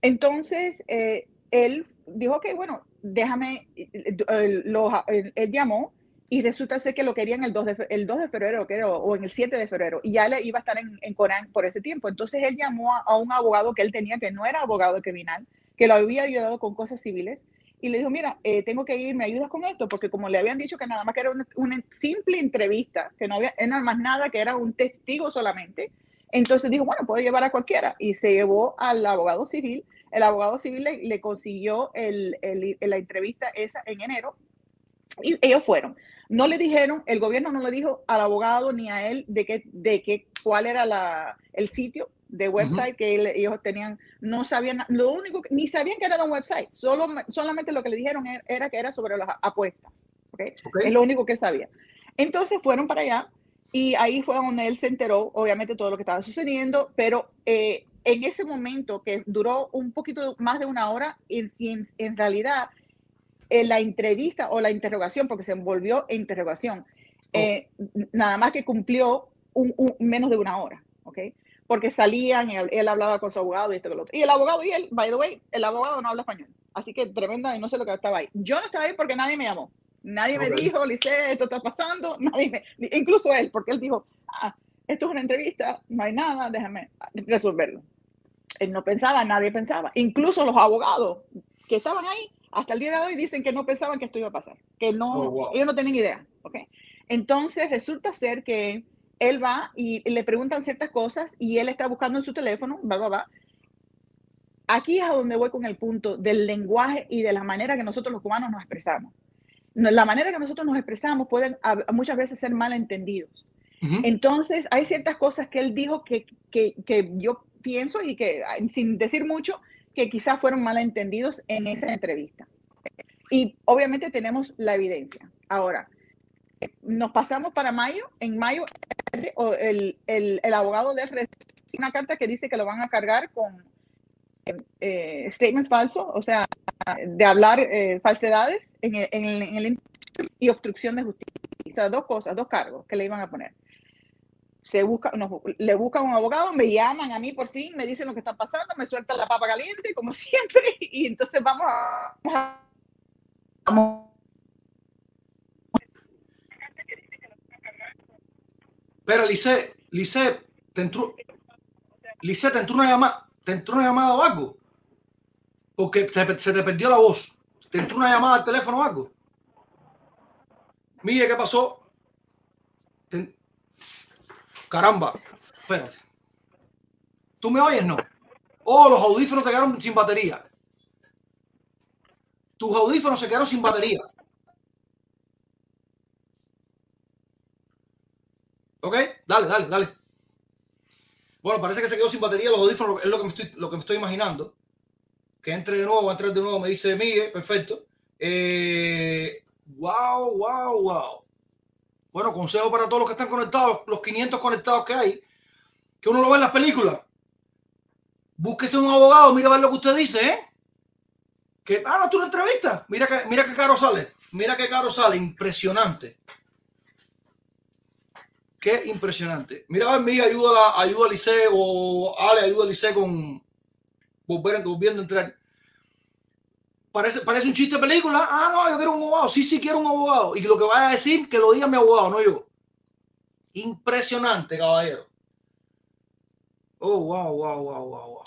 Entonces, eh, él dijo, ok, bueno, déjame, él llamó y resulta ser que lo querían el 2 de, el 2 de febrero creo, o en el 7 de febrero, y ya le iba a estar en, en Corán por ese tiempo. Entonces él llamó a, a un abogado que él tenía, que no era abogado criminal, que lo había ayudado con cosas civiles, y le dijo, mira, eh, tengo que ir, ¿me ayudas con esto? Porque como le habían dicho que nada más que era una, una simple entrevista, que no había era más nada, que era un testigo solamente, entonces dijo, bueno, puedo llevar a cualquiera, y se llevó al abogado civil, el abogado civil le, le consiguió el, el- la entrevista esa en enero, y ellos fueron. No le dijeron, el gobierno no le dijo al abogado ni a él de qué, de qué, cuál era la, el sitio de website que él- ellos tenían, no sabían, lo único, que- ni sabían que era un website, solo, solamente lo que le dijeron era, era que era sobre las apuestas, ¿ok? Ok. Es lo único que él sabía. Entonces fueron para allá Y ahí fue donde él se enteró, obviamente, todo lo que estaba sucediendo, pero eh, en ese momento que duró un poquito más de una hora, en, en, en realidad, en la entrevista o la interrogación, porque se envolvió en interrogación, eh, nada más que cumplió un, un- menos de una hora, ¿ok? Porque salían y él, él hablaba con su abogado y esto y lo otro. Y el abogado y él, by the way, el abogado no habla español. Así que tremenda, y no sé lo que estaba ahí. Yo no estaba ahí porque nadie me llamó. Nadie me Ok. dijo, Lice, esto está pasando. Nadie me, incluso él, porque él dijo, ah, esto es una entrevista, no hay nada, déjame resolverlo. Él no pensaba, nadie pensaba. Incluso los abogados que estaban ahí, hasta el día de hoy, dicen que no pensaban que esto iba a pasar, que no, Oh, wow. ellos no tienen idea. ¿ok? Entonces resulta ser que él va y le preguntan ciertas cosas y él está buscando en su teléfono, va, va, va. Aquí es a donde voy con el punto del lenguaje y de la manera que nosotros los cubanos nos expresamos. La manera que nosotros nos expresamos pueden muchas veces ser malentendidos. Ujú. Entonces, hay ciertas cosas que él dijo que, que, que yo pienso y que, ay, sin decir mucho, que quizás fueron malentendidos en esa entrevista. Y obviamente tenemos la evidencia. Ahora, nos pasamos para mayo. En mayo, el, el, el- abogado de recibe una carta que dice que lo van a cargar con eh, statements falsos, o sea, de hablar eh, falsedades en el, en en el y obstrucción de justicia. O sea, dos cosas, dos cargos que le iban a poner. Se busca, no, le buscan un abogado, me llaman a mí por fin, me dicen lo que está pasando, me sueltan la papa caliente, como siempre, y entonces vamos a... vamos Espera, Lice, Lice, te entró, Lice, te entró una llamada, te entró una llamada o algo. Porque te- se te perdió la voz. Te entró una llamada al teléfono o algo. Mire, ¿qué pasó? Caramba, espérate. ¿Tú me oyes? No. Oh, los audífonos te quedaron sin batería. Tus audífonos se quedaron sin batería. ¿Ok? Dale, dale, dale. Bueno, parece que se quedó sin batería los audífonos, es lo que me estoy, lo que me estoy imaginando. Que entre de nuevo, entrar de nuevo, me dice Miguel, perfecto. Wow, wow, wow. Bueno, consejo para todos los que están conectados, los 500 conectados que hay, que uno lo ve en las películas. Búsquese un abogado, mira a ver lo que usted dice, ¿eh? Que, ah, no, tú una entrevista. Mira que, mira qué caro sale. Mira qué caro sale, impresionante. Qué impresionante. Mira, a ver, Miguel, ayuda, ayuda a Lice o Ale, ayuda a Lice con volver, volviendo a entrar. Parece, parece un chiste de película. Ah, no, yo quiero un abogado. Sí, sí, quiero un abogado. Y lo que vaya a decir, que lo diga mi abogado, no yo. Impresionante, caballero. Oh, wow, wow, wow, wow, wow.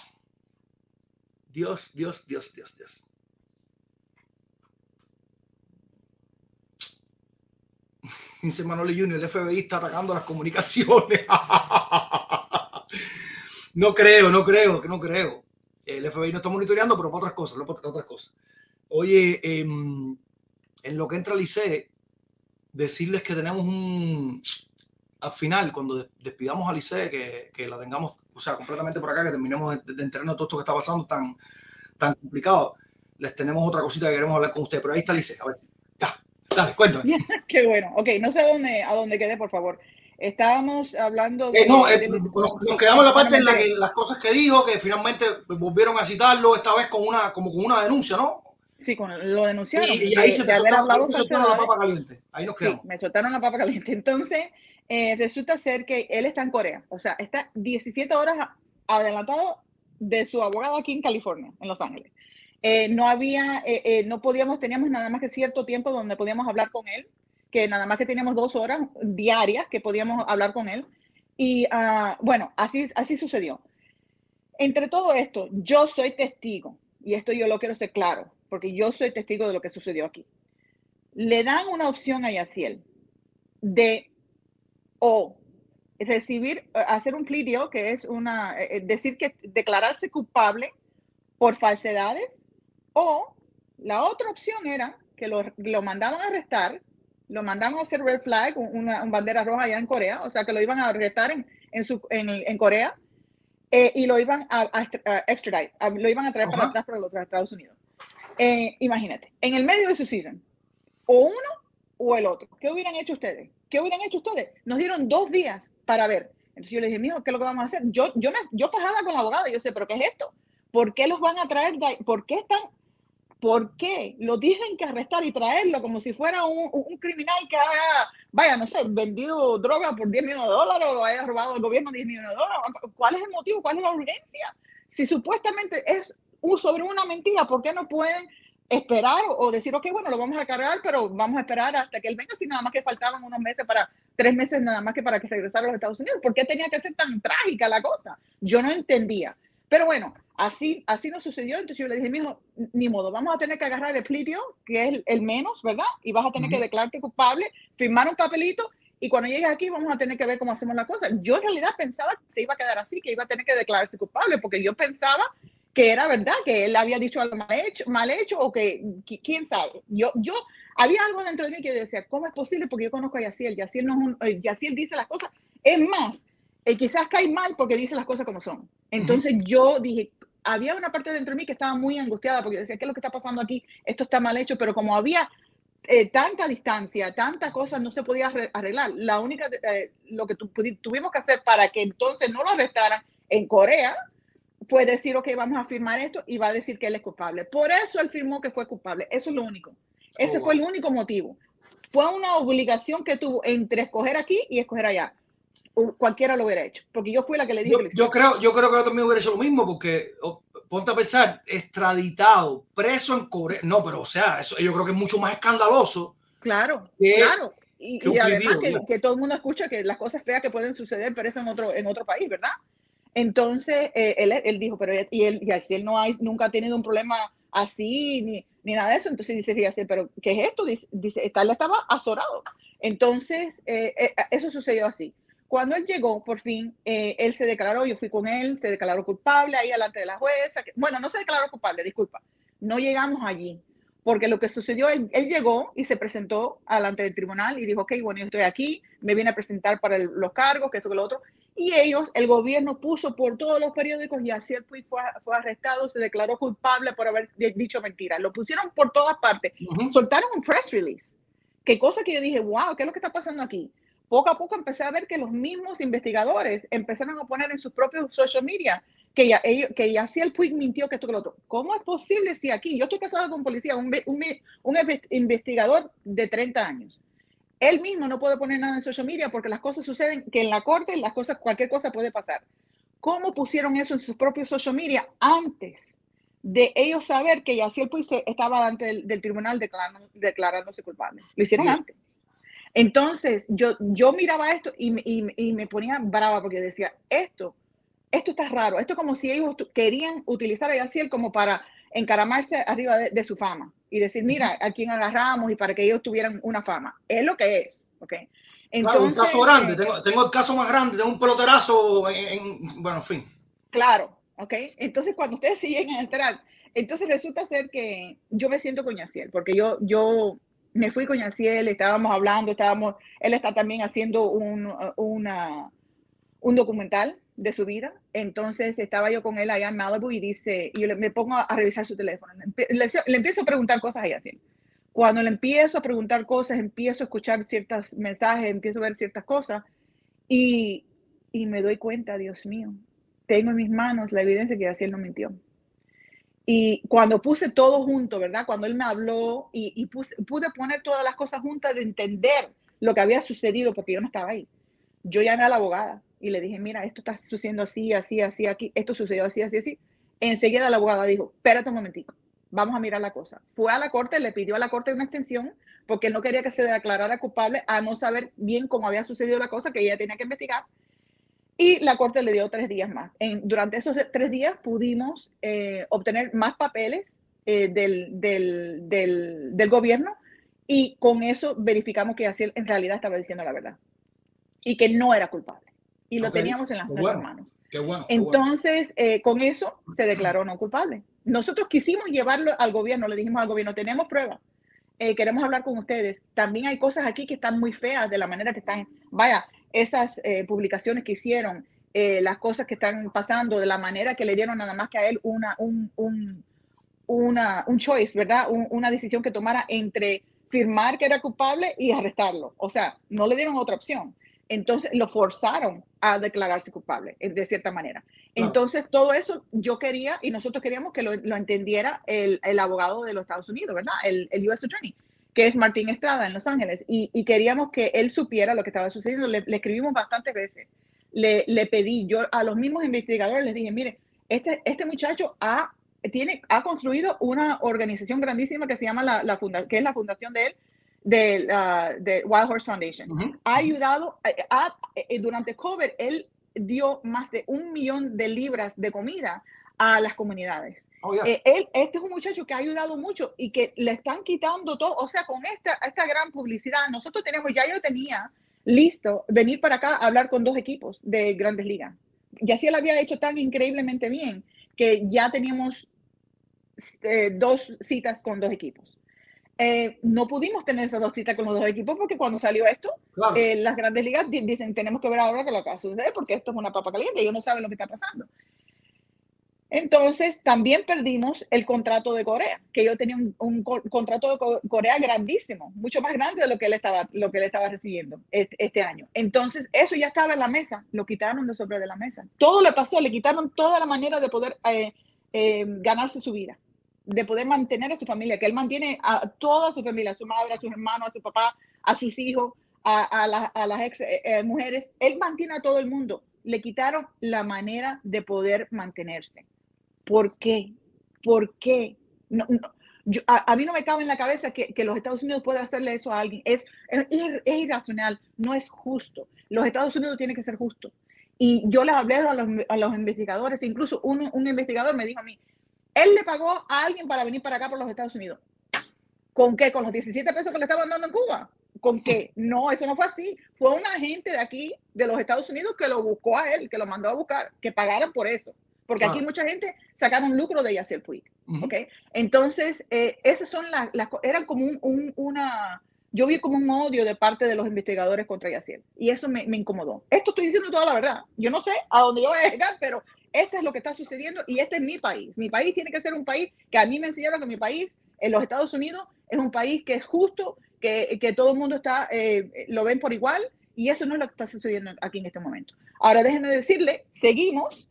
Dios, Dios, Dios, Dios, Dios. Dice Manoli Junior, el FBI está atacando las comunicaciones. no creo, no creo, no creo. El FBI no está monitoreando, pero para otras cosas, para otras cosas. Oye, em, en lo que entra Lice, decirles que tenemos un, al final, cuando des- despidamos a Lice, que, que la tengamos, o sea, completamente por acá, que terminemos de, de enterarnos todo esto que está pasando tan, tan complicado, les tenemos otra cosita que queremos hablar con ustedes, pero ahí está Lice, a ver, ya, dale, cuéntame. Qué bueno. Ok, no sé a dónde, a dónde quedé, por favor. Estábamos hablando de... Eh, no, eh, de- nos, nos quedamos en la parte en la que las cosas que dijo, que finalmente volvieron a citarlo, esta vez con una, como con una denuncia, ¿no? Sí, con, lo denunciaron. Y, y ahí se te soltaron, hablado te soltaron la papa caliente. Ahí nos Sí, quedamos. me soltaron la papa caliente. Entonces, eh, resulta ser que él está en Corea. O sea, está 17 horas adelantado de su abogado aquí en California, en Los Ángeles. Eh, no había, eh, eh, no podíamos, teníamos nada más que cierto tiempo donde podíamos hablar con él, que nada más que teníamos dos horas diarias que podíamos hablar con él. Y ah, bueno, así, así sucedió. Entre todo esto, yo soy testigo, y esto yo lo quiero ser claro, porque yo soy testigo de lo que sucedió aquí. Le dan una opción a Yaciel de o recibir, hacer un plea deal, que es una, eh, eh, decir que declararse culpable por falsedades, o la otra opción era que lo, lo mandaban a arrestar, lo mandaban a hacer red flag, un- una, un bandera roja allá en Corea, o sea que lo iban a arrestar en, en, su, en, en Corea, eh, y lo iban a, a a extradite, a- lo iban a traer para atrás para los Estados Unidos. Eh, imagínate, en el medio de su season, o uno o el otro. ¿Qué hubieran hecho ustedes? ¿qué hubieran hecho ustedes? Nos dieron dos días para ver. Entonces yo le dije, mijo, ¿qué es lo que vamos a hacer? Yo, yo, me, yo fajaba con la abogada, yo sé, ¿pero qué es esto? ¿Por qué los van a traer? ¿Por qué están ¿Por qué lo tienen que arrestar y traerlo como si fuera un, un, criminal que haya, vaya, no sé, vendido droga por 10 millones de dólares o haya robado al gobierno 10 millones de dólares? ¿Cuál es el motivo? ¿Cuál es la urgencia? Si supuestamente es sobre una mentira, ¿por qué no pueden esperar o decir, ok, bueno, lo vamos a cargar, pero vamos a esperar hasta que él venga, si nada más que faltaban unos meses para, tres meses nada más que para que regresara a los Estados Unidos? ¿Por qué tenía que ser tan trágica la cosa? Yo no entendía. Pero bueno, así, así no sucedió. Entonces yo le dije, mijo, ni modo, vamos a tener que agarrar el plitio, que es el, menos, ¿verdad? Y vas a tener que declararte culpable, firmar un papelito y cuando llegues aquí vamos a tener que ver cómo hacemos la cosa. Yo en realidad pensaba que se iba a quedar así, que iba a tener que declararse culpable, porque yo pensaba que era verdad, que él había dicho algo mal hecho, mal hecho o que, quién sabe. Yo, yo, había algo dentro de mí que decía, ¿cómo es posible? Porque yo conozco a Yaciel, Yaciel, no es un, eh, Yaciel dice las cosas. Es más, eh, quizás cae mal porque dice las cosas como son. Entonces yo dije, había una parte dentro de mí que estaba muy angustiada porque decía, ¿qué es lo que está pasando aquí? Esto está mal hecho, pero como había eh, tanta distancia, tantas cosas, no se podía arreglar. La única, eh, lo que tuvimos que hacer para que entonces no lo arrestaran en Corea fue decir, ok, vamos a firmar esto y va a decir que él es culpable. Por eso él firmó que fue culpable. Eso es lo único. Ese oh, fue el único motivo. Fue una obligación que tuvo entre escoger aquí y escoger allá cualquiera lo hubiera hecho, porque yo fui la que le dije. Yo, creo, yo creo que yo también hubiera hecho lo mismo, porque ponte a pensar, extraditado, preso en Corea, no, pero o sea, eso yo creo que es mucho más escandaloso. Claro, claro. Y, además que, todo el mundo escucha que las cosas feas que pueden suceder, pero eso en otro, en otro país, ¿verdad? Entonces, eh, él, él, dijo, pero y él, y si él no hay, nunca ha tenido un problema así, ni, ni nada de eso, entonces dice, pero ¿qué es esto? Dice, dice él estaba azorado. Entonces, eh, eh, eso sucedió así. Cuando él llegó, por fin, él se declaró, yo fui con él, se declaró culpable ahí delante de la jueza. bueno, no se declaró culpable, disculpa. No llegamos allí, porque lo que sucedió, él, llegó y se presentó delante del tribunal y dijo, ok, bueno, yo estoy aquí, me vine a presentar para los cargos, que esto, que lo otro. Y ellos, el gobierno puso por todos los periódicos y así él fue, fue arrestado, se declaró culpable por haber dicho mentiras. Lo pusieron por todas partes. Soltaron un press release. Qué cosa que yo dije, wow, ¿qué es lo que está pasando aquí? poco a poco empecé a ver que los mismos investigadores empezaron a poner en sus propios social media que ya, ellos, que ya si el Puig mintió que esto que lo otro. ¿Cómo es posible si aquí, yo estoy casado con un policía, un, un, un, investigador de 30 años, él mismo no puede poner nada en social media porque las cosas suceden, que en la corte las cosas, cualquier cosa puede pasar. ¿Cómo pusieron eso en sus propios social media antes de ellos saber que Yaciel Puig estaba delante del, tribunal declarándose culpable? Lo hicieron antes. Entonces, yo, yo miraba esto y, y, me ponía brava porque decía, esto, esto está raro, esto es como si ellos querían utilizar a Yaciel como para encaramarse arriba de, su fama y decir, mira, a quién agarramos y para que ellos tuvieran una fama. Es lo que es, ¿ok? Entonces, claro, un caso grande, tengo, tengo, el caso más grande, tengo un peloterazo, en, bueno, en fin. Claro, ¿ok? Entonces, cuando ustedes siguen a entrar, entonces resulta ser que yo me siento con Yaciel, porque yo, yo me fui con Yaciel, estábamos hablando, estábamos, él está también haciendo un, una, un documental de su vida. Entonces estaba yo con él allá en Malibu y dice, y yo le, me pongo a, revisar su teléfono. Le, empiezo a preguntar cosas a Yaciel. Cuando le empiezo a preguntar cosas, empiezo a escuchar ciertos mensajes, empiezo a ver ciertas cosas y, y me doy cuenta, Dios mío, tengo en mis manos la evidencia que Yaciel no mintió. Y cuando puse todo junto, ¿verdad? Cuando él me habló y, pude poner todas las cosas juntas de entender lo que había sucedido, porque yo no estaba ahí. Yo llamé a la abogada y le dije, mira, esto está sucediendo así, así, así, aquí, esto sucedió así, así, así. Enseguida la abogada dijo, espérate un momentico, vamos a mirar la cosa. Fue a la corte, le pidió a la corte una extensión porque no quería que se declarara culpable a no saber bien cómo había sucedido la cosa, que ella tenía que investigar. Y la Corte le dio tres días más. Durante esos tres días pudimos eh, obtener más papeles eh, del, del, del, del, gobierno y con eso verificamos que así en realidad estaba diciendo la verdad y que no era culpable. Y lo teníamos en las manos. Qué bueno, Entonces, eh, con eso se declaró no culpable. Nosotros quisimos llevarlo al gobierno, le dijimos al gobierno, tenemos pruebas, queremos hablar con ustedes. También hay cosas aquí que están muy feas de la manera que están, vaya, esas eh, publicaciones que hicieron, eh, las cosas que están pasando, de la manera que le dieron nada más que a él una, un, un, una, un choice, ¿verdad? una decisión que tomara entre firmar que era culpable y arrestarlo. O sea, no le dieron otra opción. Entonces lo forzaron a declararse culpable, eh, de cierta manera. Entonces todo eso yo quería y nosotros queríamos que lo, entendiera el, el, abogado de los Estados Unidos, ¿verdad? El, el US Attorney, que es Martín Estrada en Los Ángeles. Y, y queríamos que él supiera lo que estaba sucediendo. Le, le escribimos bastantes veces. Le, le, pedí, yo a los mismos investigadores les dije, mire, este, este muchacho ha, tiene, ha construido una organización grandísima que se llama la, la funda, que es la fundación de él, de, uh, de Wild Horse Foundation. Ha ayudado, eh, eh, durante COVID, él dio más de un millón de libras de comida a las comunidades. Oh, eh, él, este es un muchacho que ha ayudado mucho y que le están quitando todo, o sea, con esta, esta gran publicidad, nosotros tenemos, ya yo tenía listo venir para acá a hablar con dos equipos de grandes ligas. Y así él había hecho tan increíblemente bien que ya teníamos dos citas con dos equipos. Eh, no pudimos tener esas dos citas con los dos equipos porque cuando salió esto, eh, las grandes ligas dicen tenemos que ver ahora qué lo que va a suceder porque esto es una papa caliente, ellos no saben lo que está pasando. Entonces, también perdimos el contrato de Corea, que yo tenía un, contrato de Corea grandísimo, mucho más grande de lo que él estaba, lo que él estaba recibiendo este, año. Entonces, eso ya estaba en la mesa, lo quitaron de sobre de la mesa. Todo le pasó, le quitaron toda la manera de poder eh, ganarse su vida de poder mantener a su familia, que él mantiene a toda su familia, a su madre, a sus hermanos, a su papá, a sus hijos, a, las ex eh, eh, mujeres. Él mantiene a todo el mundo. Le quitaron la manera de poder mantenerse. ¿Por qué? ¿Por qué? A, mí no me cabe en la cabeza que, los Estados Unidos puedan hacerle eso a alguien. Es, es, irracional, no es justo. Los Estados Unidos tienen que ser justos. Y yo les hablé a los, a los investigadores, incluso un, un investigador me dijo a mí, él le pagó a alguien para venir para acá por los Estados Unidos. ¿Con qué? ¿Con los 17 pesos que le estaban dando en Cuba? ¿Con qué? No, eso no fue así. Fue un agente de aquí, de los Estados Unidos, que lo buscó a él, que lo mandó a buscar, que pagaran por eso. Porque aquí mucha gente sacaron lucro de Yaciel Puig. ¿Ok? Entonces, eh, esas son las, las eran como un, una, yo vi como un odio de parte de los investigadores contra Yaciel. Y eso me, me, incomodó. Esto estoy diciendo toda la verdad. Yo no sé a dónde yo voy a llegar, pero este es lo que está sucediendo y este es mi país. Mi país tiene que ser un país que a mí me enseñaron que mi país, en los Estados Unidos, es un país que es justo, que, que todo el mundo está, eh, lo ven por igual y eso no es lo que está sucediendo aquí en este momento. Ahora déjenme decirle, seguimos,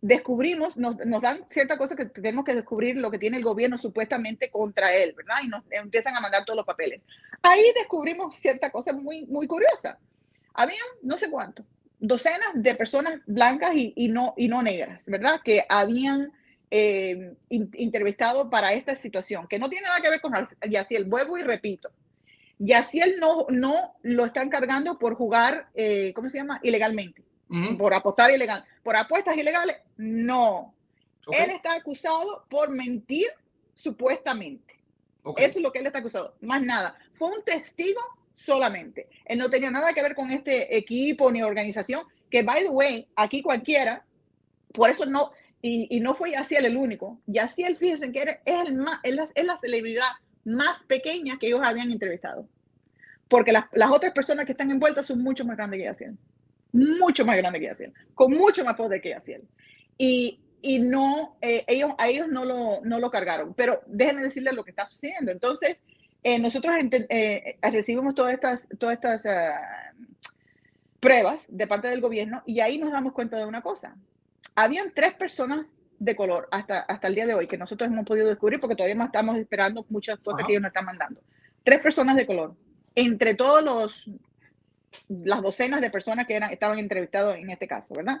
descubrimos, nos, nos dan cierta cosa que tenemos que descubrir lo que tiene el gobierno supuestamente contra él, ¿verdad? Y nos empiezan a mandar todos los papeles. Ahí descubrimos cierta cosa muy, muy curiosa. Había no sé cuánto, docenas de personas blancas y, no, y no negras, ¿verdad? Que habían eh, entrevistado para esta situación, que no tiene nada que ver con Yaciel. Vuelvo y repito. Yaciel no, no lo están cargando por jugar, eh, ¿cómo se llama? Ilegalmente. Por apostar ilegal. Por apuestas ilegales, no. Él está acusado por mentir supuestamente. Eso es lo que él está acusado. Más nada. Fue un testigo solamente. Él no tenía nada que ver con este equipo ni organización, que, by the way, aquí cualquiera, por eso no, y, no fue Yaciel el único. Yaciel, fíjense que era, es, el más, es, la, celebridad más pequeña que ellos habían entrevistado. Porque las, las, otras personas que están envueltas son mucho más grandes que Yaciel. Mucho más grandes que Yaciel. Con mucho más poder que Yaciel. Y, y no, eh, ellos, a ellos no lo, no lo cargaron. Pero déjenme decirles lo que está sucediendo. Entonces, eh, nosotros eh, recibimos todas estas, todas estas ah, pruebas de parte del gobierno y ahí nos damos cuenta de una cosa. Habían tres personas de color hasta, hasta el día de hoy que nosotros hemos podido descubrir porque todavía estamos esperando muchas cosas que ellos nos están mandando. Tres personas de color. Entre todos los las docenas de personas que eran, estaban entrevistados en este caso, ¿verdad?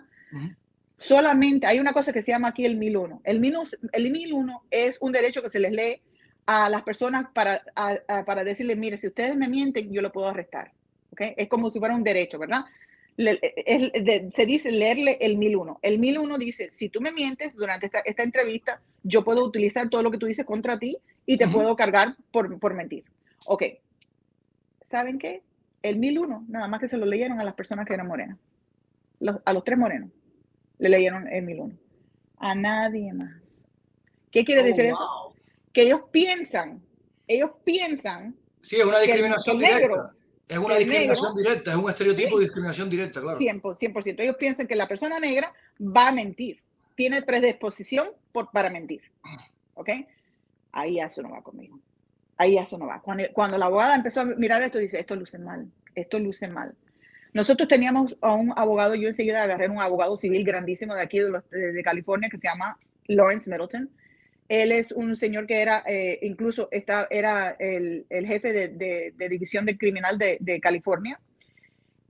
Solamente hay una cosa que se llama aquí el 1001. El, el 1001 es un derecho que se les lee a las personas para, para decirle, mire, si ustedes me mienten, yo lo puedo arrestar. ¿okay? Es como si fuera un derecho, ¿verdad? se dice leerle el 1001. El 1001 dice, si tú me mientes durante esta, esta, entrevista, yo puedo utilizar todo lo que tú dices contra ti y te puedo cargar por, por mentir. Ok. ¿Saben qué? El 1001, nada más que se lo leyeron a las personas que eran morenas. a los tres morenos le leyeron el 1001. A nadie más. ¿Qué quiere oh, decir eso? Que ellos piensan, ellos piensan. Sí, es una discriminación directa. es una discriminación directa, es un estereotipo de discriminación directa, claro. 100%, 100%. Ellos piensan que la persona negra va a mentir, tiene predisposición por, para mentir. ¿Ok? Ahí eso no va conmigo. Ahí eso no va. Cuando, cuando la abogada empezó a mirar esto, dice, esto luce mal, esto luce mal. Nosotros teníamos a un abogado, yo enseguida agarré un abogado civil grandísimo de aquí de, los- de- de California que se llama Lawrence Middleton. Él es un señor que era, eh, incluso está, era el, el jefe de, de- de división del criminal de, de California.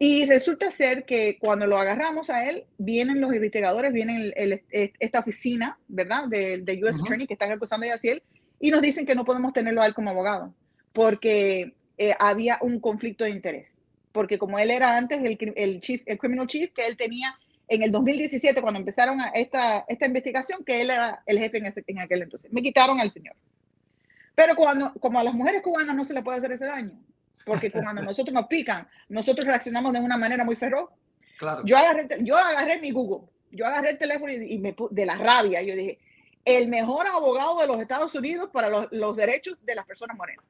Y resulta ser que cuando lo agarramos a él, vienen los investigadores, vienen el- el- esta oficina, ¿verdad? De, de US. Attorney que están acusando a Yaciel y nos dicen que no podemos tenerlo a él como abogado porque eh, había un conflicto de interés. Porque como él era antes el, el, chief, el criminal chief que él tenía en el 2017, cuando empezaron a esta, esta investigación, que él era el jefe en, ese- en aquel entonces. Me quitaron al señor. Pero cuando, como a las mujeres cubanas no se le puede hacer ese daño, porque cuando nosotros nos pican, nosotros reaccionamos de una manera muy feroz. Claro. Yo agarré, yo agarré mi Google, yo agarré el teléfono y, y me de la rabia, yo dije, el mejor abogado de los Estados Unidos para los, los derechos de las personas morenas.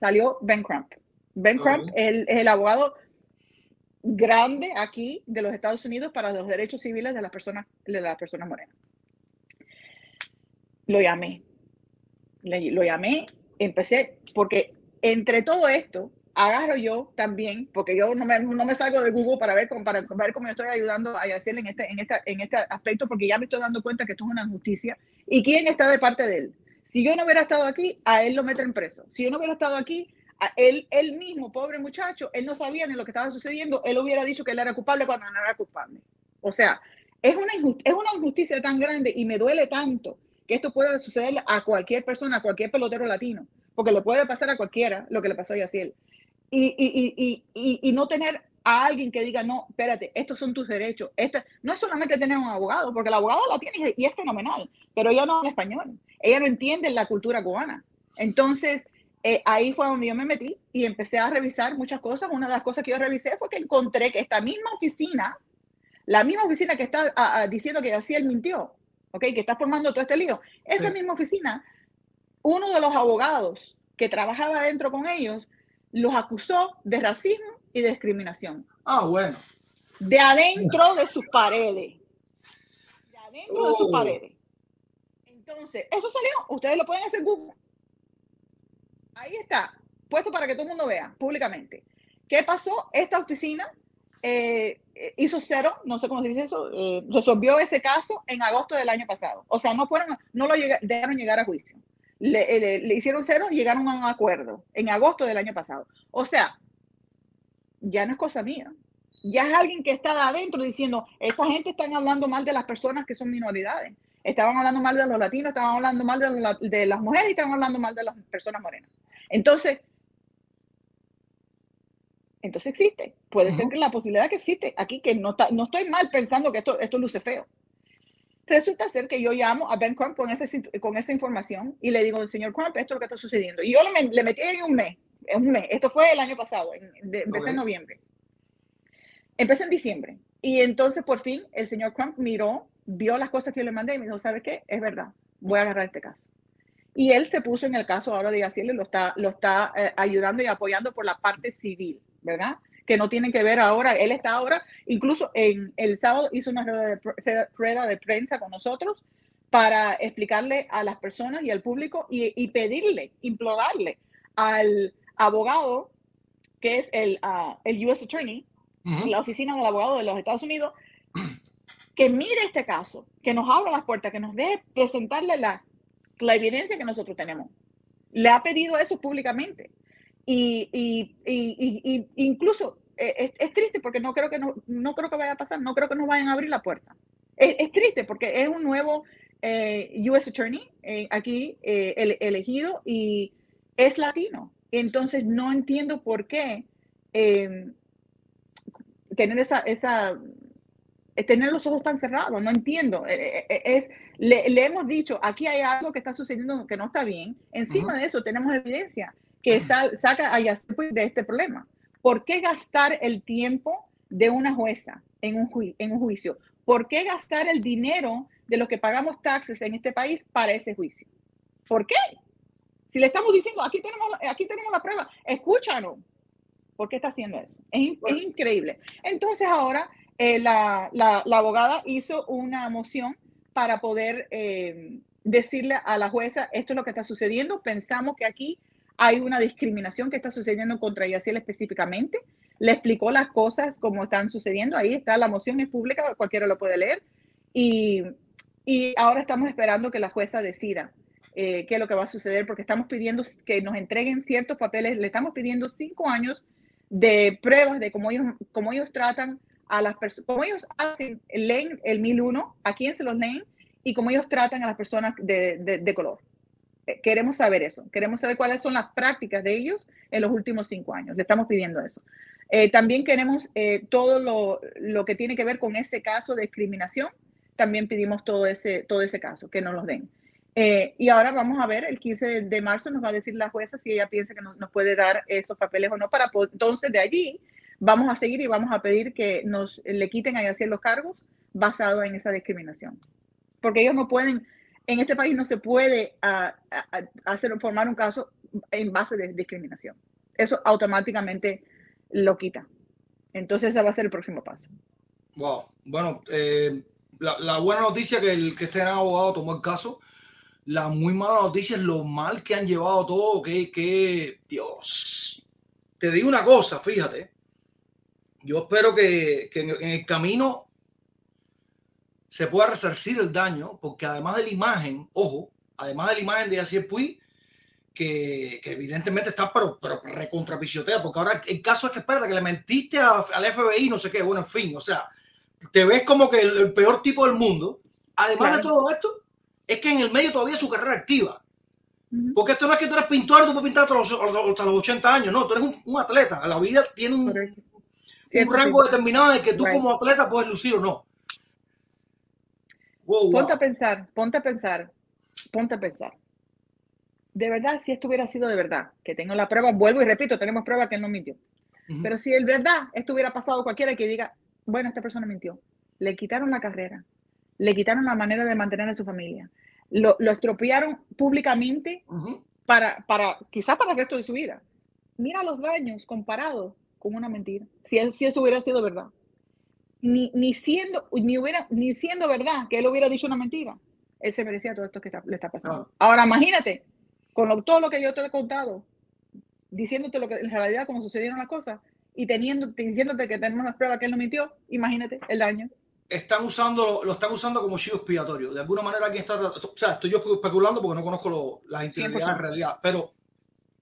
Salió Ben Crump. Ben. Crump es el, el abogado grande aquí de los Estados Unidos para los derechos civiles de las personas, de las personas morenas. Lo llamé. Le- lo llamé, empecé, porque entre todo esto, agarro yo también, porque yo no me, no me salgo de Google para ver, cómo- para, ver cómo yo estoy ayudando a Yaciel en este, en, esta, en este aspecto, porque ya me estoy dando cuenta que esto es una injusticia. ¿Y quién está de parte de él? Si yo no hubiera estado aquí, a él lo meten preso. Si yo no hubiera estado aquí, él, mismo, pobre muchacho, él no sabía ni lo que estaba sucediendo, él hubiera dicho que él era culpable cuando no era culpable. O sea, es una, es una injusticia tan grande y me duele tanto que esto puede suceder a cualquier persona, a cualquier pelotero latino, porque le puede pasar a cualquiera lo que le pasó a Yaciel. Y, y, y, y no tener a alguien que diga, no, espérate, estos son tus derechos. Este, no es solamente tener un abogado, porque el abogado la tiene y es fenomenal, pero ella no habla español, ella no entiende la cultura cubana. Entonces, eh, ahí fue donde yo me metí y empecé a revisar muchas cosas. Una de las cosas que yo revisé fue que encontré que esta misma oficina, la misma oficina que está a, a, diciendo que así él mintió, ¿okay? que está formando todo este lío, esa Sí. misma oficina, uno de los abogados que trabajaba adentro con ellos, los acusó de racismo y de discriminación. Ah, bueno. De adentro de sus paredes. De adentro de sus Oh. paredes. Entonces, eso salió. Ustedes lo pueden hacer Google. Ahí está. Puesto para que todo el mundo vea públicamente. ¿Qué pasó? Esta oficina eh, eh, hizo cero, no sé cómo se dice eso, eh, resolvió ese caso en agosto del año pasado. O sea, no fueron, no lo llega- dejaron llegar a juicio. Le, le- le hicieron cero y llegaron a un acuerdo en agosto del año pasado. O sea, ya no es cosa mía. Ya es alguien que está adentro diciendo, esta gente están hablando mal de las personas que son minoridades. Estaban hablando mal de los latinos, estaban hablando mal de, de las mujeres y estaban hablando mal de las personas morenas. Entonces, entonces existe. Puede ser Ujú. que la posibilidad que existe aquí, que no, está, no estoy mal pensando que esto, esto luce feo. Resulta ser que yo llamo a Ben Crump con, ese, con esa información y le digo, señor Crump, esto es lo que está sucediendo. Y yo le, le metí ahí un mes, un mes. Esto fue el año pasado, en- de- empecé en Ok. noviembre. Empecé en diciembre. Y entonces por fin el señor Crump miró, vio las cosas que yo le mandé y me dijo, ¿sabes qué? Es verdad, voy a agarrar este caso. Y él se puso en el caso ahora de Yaciel y lo está, lo está eh, ayudando y apoyando por la parte civil, ¿verdad? Que no tiene que ver ahora, él está ahora, incluso en el sábado hizo una rueda de, rueda de prensa con nosotros para explicarle a las personas y al público y, y pedirle, implorarle al abogado, que es el, ah, el US Attorney, Ujú. la oficina del abogado de los Estados Unidos, que mire este caso, que nos abra las puertas, que nos deje presentarle la, la evidencia que nosotros tenemos. Le ha pedido eso públicamente. Y, y, y, y- incluso eh, es, triste porque no creo, que no, no creo que vaya a pasar, no creo que nos vayan a abrir la puerta. Es, triste porque es un nuevo eh, US Attorney eh, aquí ele- elegido y es latino. Entonces no entiendo por qué tener esa, esa tener los ojos tan cerrados, no entiendo. Eh, eh, eh, Es, le, le hemos dicho, aquí hay algo que está sucediendo que no está bien. Encima Ujú. de eso tenemos evidencia que sal- saca a Yacer de este problema. ¿Por qué gastar el tiempo de una jueza en un, jui- en un juicio? ¿Por qué gastar el dinero de los que pagamos taxes en este país para ese juicio? ¿Por qué? Si le estamos diciendo, aquí tenemos, aquí tenemos la prueba, escúchanos. ¿Por qué está haciendo eso? Es, es increíble. Entonces ahora eh, la, la- la abogada hizo una moción para poder eh, decirle a la jueza, esto es lo que está sucediendo, pensamos que aquí hay una discriminación que está sucediendo contra Yaciel específicamente. Le explicó las cosas como están sucediendo. Ahí está, la moción es pública, cualquiera lo puede leer. Y, y ahora estamos esperando que la jueza decida eh, qué es lo que va a suceder, porque estamos pidiendo que nos entreguen ciertos papeles. Le estamos pidiendo cinco años de pruebas de cómo ellos, cómo ellos tratan a las personas, cómo ellos hacen, leen el 1001, a quién se los leen y cómo ellos tratan a las personas de, de, color. Eh, queremos saber eso, queremos saber cuáles son las prácticas de ellos en los últimos cinco años. Le estamos pidiendo eso. Eh, también queremos eh, todo lo, lo, que tiene que ver con ese caso de discriminación. También pedimos todo ese, todo ese caso, que nos los den. Y ahora vamos a ver, el 15 de marzo nos va a decir la jueza si ella piensa que nos, nos puede dar esos papeles o no, para entonces de allí vamos a seguir y vamos a pedir que nos le quiten a hacer los cargos basados en esa discriminación. Porque ellos no pueden, en este país no se puede a, a, hacer, formar un caso en base de discriminación. Eso automáticamente lo quita. Entonces ese va a ser el próximo paso. Wow. Bueno, eh, la, buena noticia que el que este abogado tomó el caso. La muy mala noticia es lo mal que han llevado todo. Que, que Dios. Te digo una cosa, fíjate. Yo espero que, que en, el camino se pueda resarcir el daño, porque además de la imagen, ojo, además de la imagen de Yacier Puy, que, que, evidentemente está pero, pero recontrapisiotea, porque ahora el caso es que espérate, que le mentiste a, al FBI, no sé qué, bueno, en fin, o sea, te ves como que el, el peor tipo del mundo. Además claro. de todo esto, es que en el medio todavía su carrera activa. Uh -huh. Porque esto no es que tú eres pintor tú puedes pintar hasta los, hasta los 80 años, no, tú eres un, un atleta, la vida tiene un, un rango determinado en que tú right. como atleta puedes lucir o no. Wow, wow. Ponte a pensar, ponte a pensar, ponte a pensar. De verdad, si esto hubiera sido de verdad, que tengo la prueba, vuelvo y repito, tenemos prueba que él no mintió. Uh -huh. Pero si el verdad esto hubiera pasado cualquiera que diga, bueno, esta persona mintió, le quitaron la carrera, le quitaron la manera de mantener a su familia, lo, lo estropearon públicamente uh -huh. para, para, quizás para el resto de su vida. Mira los daños comparados con una mentira. Si, si eso hubiera sido verdad ni, ni, siendo, ni, hubiera, ni siendo verdad que él hubiera dicho una mentira, él se merecía todo esto que está, le está pasando. Ah. Ahora imagínate, con lo, todo lo que yo te he contado, diciéndote lo que en realidad como sucedieron las cosas y teniendo, diciéndote que tenemos las pruebas que él no mintió, imagínate el daño. Están usando, lo están usando como chivo expiatorio. De alguna manera aquí está, o sea, estoy yo especulando porque no conozco lo, las integridades en realidad, pero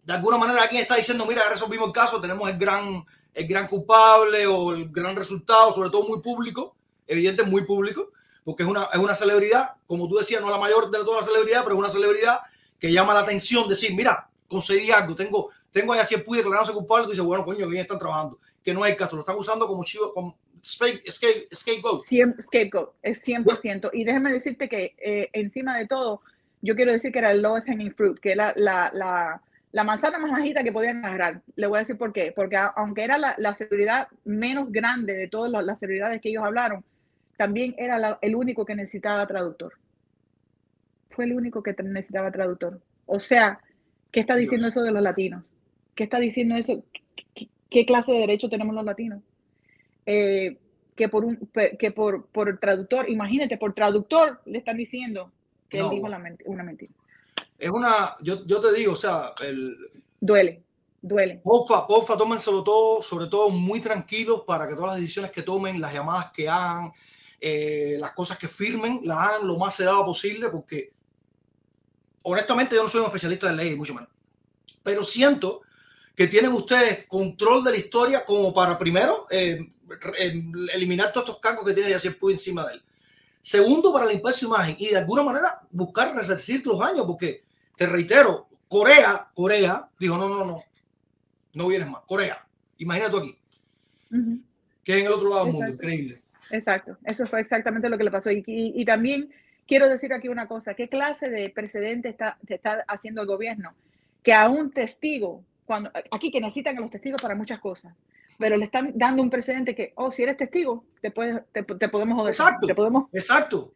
de alguna manera alguien está diciendo, mira, resolvimos el caso, tenemos el gran el gran culpable o el gran resultado, sobre todo muy público, evidente, muy público, porque es una, es una celebridad, como tú decías, no la mayor de todas las celebridades, pero es una celebridad que llama la atención, decir, mira, concedí algo, tengo, tengo así el puy declarándose culpable, tú dices, bueno, coño, bien están trabajando, que no hay caso, lo están usando como chivo, como scapegoat. Scapegoat, es 100%. Y déjame decirte que eh, encima de todo, yo quiero decir que era el lowest hanging fruit, que la, la, la la manzana más bajita que podían agarrar. Le voy a decir por qué. Porque aunque era la, la celebridad menos grande de todas las celebridades que ellos hablaron, también era la, el único que necesitaba traductor. Fue el único que necesitaba traductor. O sea, ¿qué está diciendo Dios. eso de los latinos? ¿Qué está diciendo eso? ¿Qué, qué clase de derecho tenemos los latinos? Eh, que por un que por, por traductor, imagínate, por traductor le están diciendo que no. él dijo la, una mentira es una, yo, yo te digo, o sea, el... Duele, duele. Porfa, porfa, tómenselo todo, sobre todo muy tranquilos para que todas las decisiones que tomen, las llamadas que hagan, eh, las cosas que firmen, las hagan lo más sedado posible, porque honestamente yo no soy un especialista de ley, mucho menos. Pero siento que tienen ustedes control de la historia como para, primero, eh, eliminar todos estos cargos que tiene Yacier Puy encima de él. Segundo, para limpiar su imagen y de alguna manera buscar resarcir los años, porque te reitero, Corea, Corea dijo, no, no, no, no vienes más. Corea, imagínate aquí, uh -huh. que es en el otro lado del mundo, increíble. Exacto, eso fue exactamente lo que le pasó. Y, y, y, también quiero decir aquí una cosa, ¿qué clase de precedente está, está haciendo el gobierno? Que a un testigo, cuando aquí que necesitan a los testigos para muchas cosas, pero le están dando un precedente que, oh, si eres testigo, te, puedes, te, te podemos joder. Exacto, te podemos... exacto.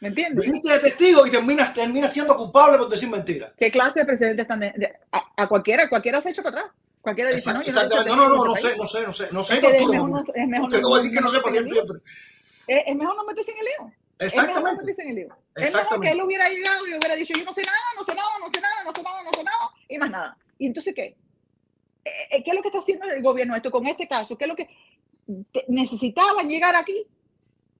¿Me entiendes? Viniste de testigo y terminas, terminas siendo culpable por decir mentiras. ¿Qué clase de precedentes están de, de, a, a, cualquiera? Cualquiera se ha hecho para atrás. Cualquiera dice, Exacto, no, no, no, no, no, sé, no sé, no sé, no sé, es, que es mejor no, es mejor no, no decir que no sepa siempre. Es, es, mejor no meterse en el lío. Exactamente. Es mejor, en el libro. es mejor que Exactamente. él hubiera llegado y hubiera dicho, yo no sé nada, no sé nada, no sé nada, no sé nada, no sé nada, y más nada. ¿Y entonces qué? Eh, eh, ¿Qué es lo que está haciendo el gobierno esto con este caso? ¿Qué es lo que necesitaban llegar aquí?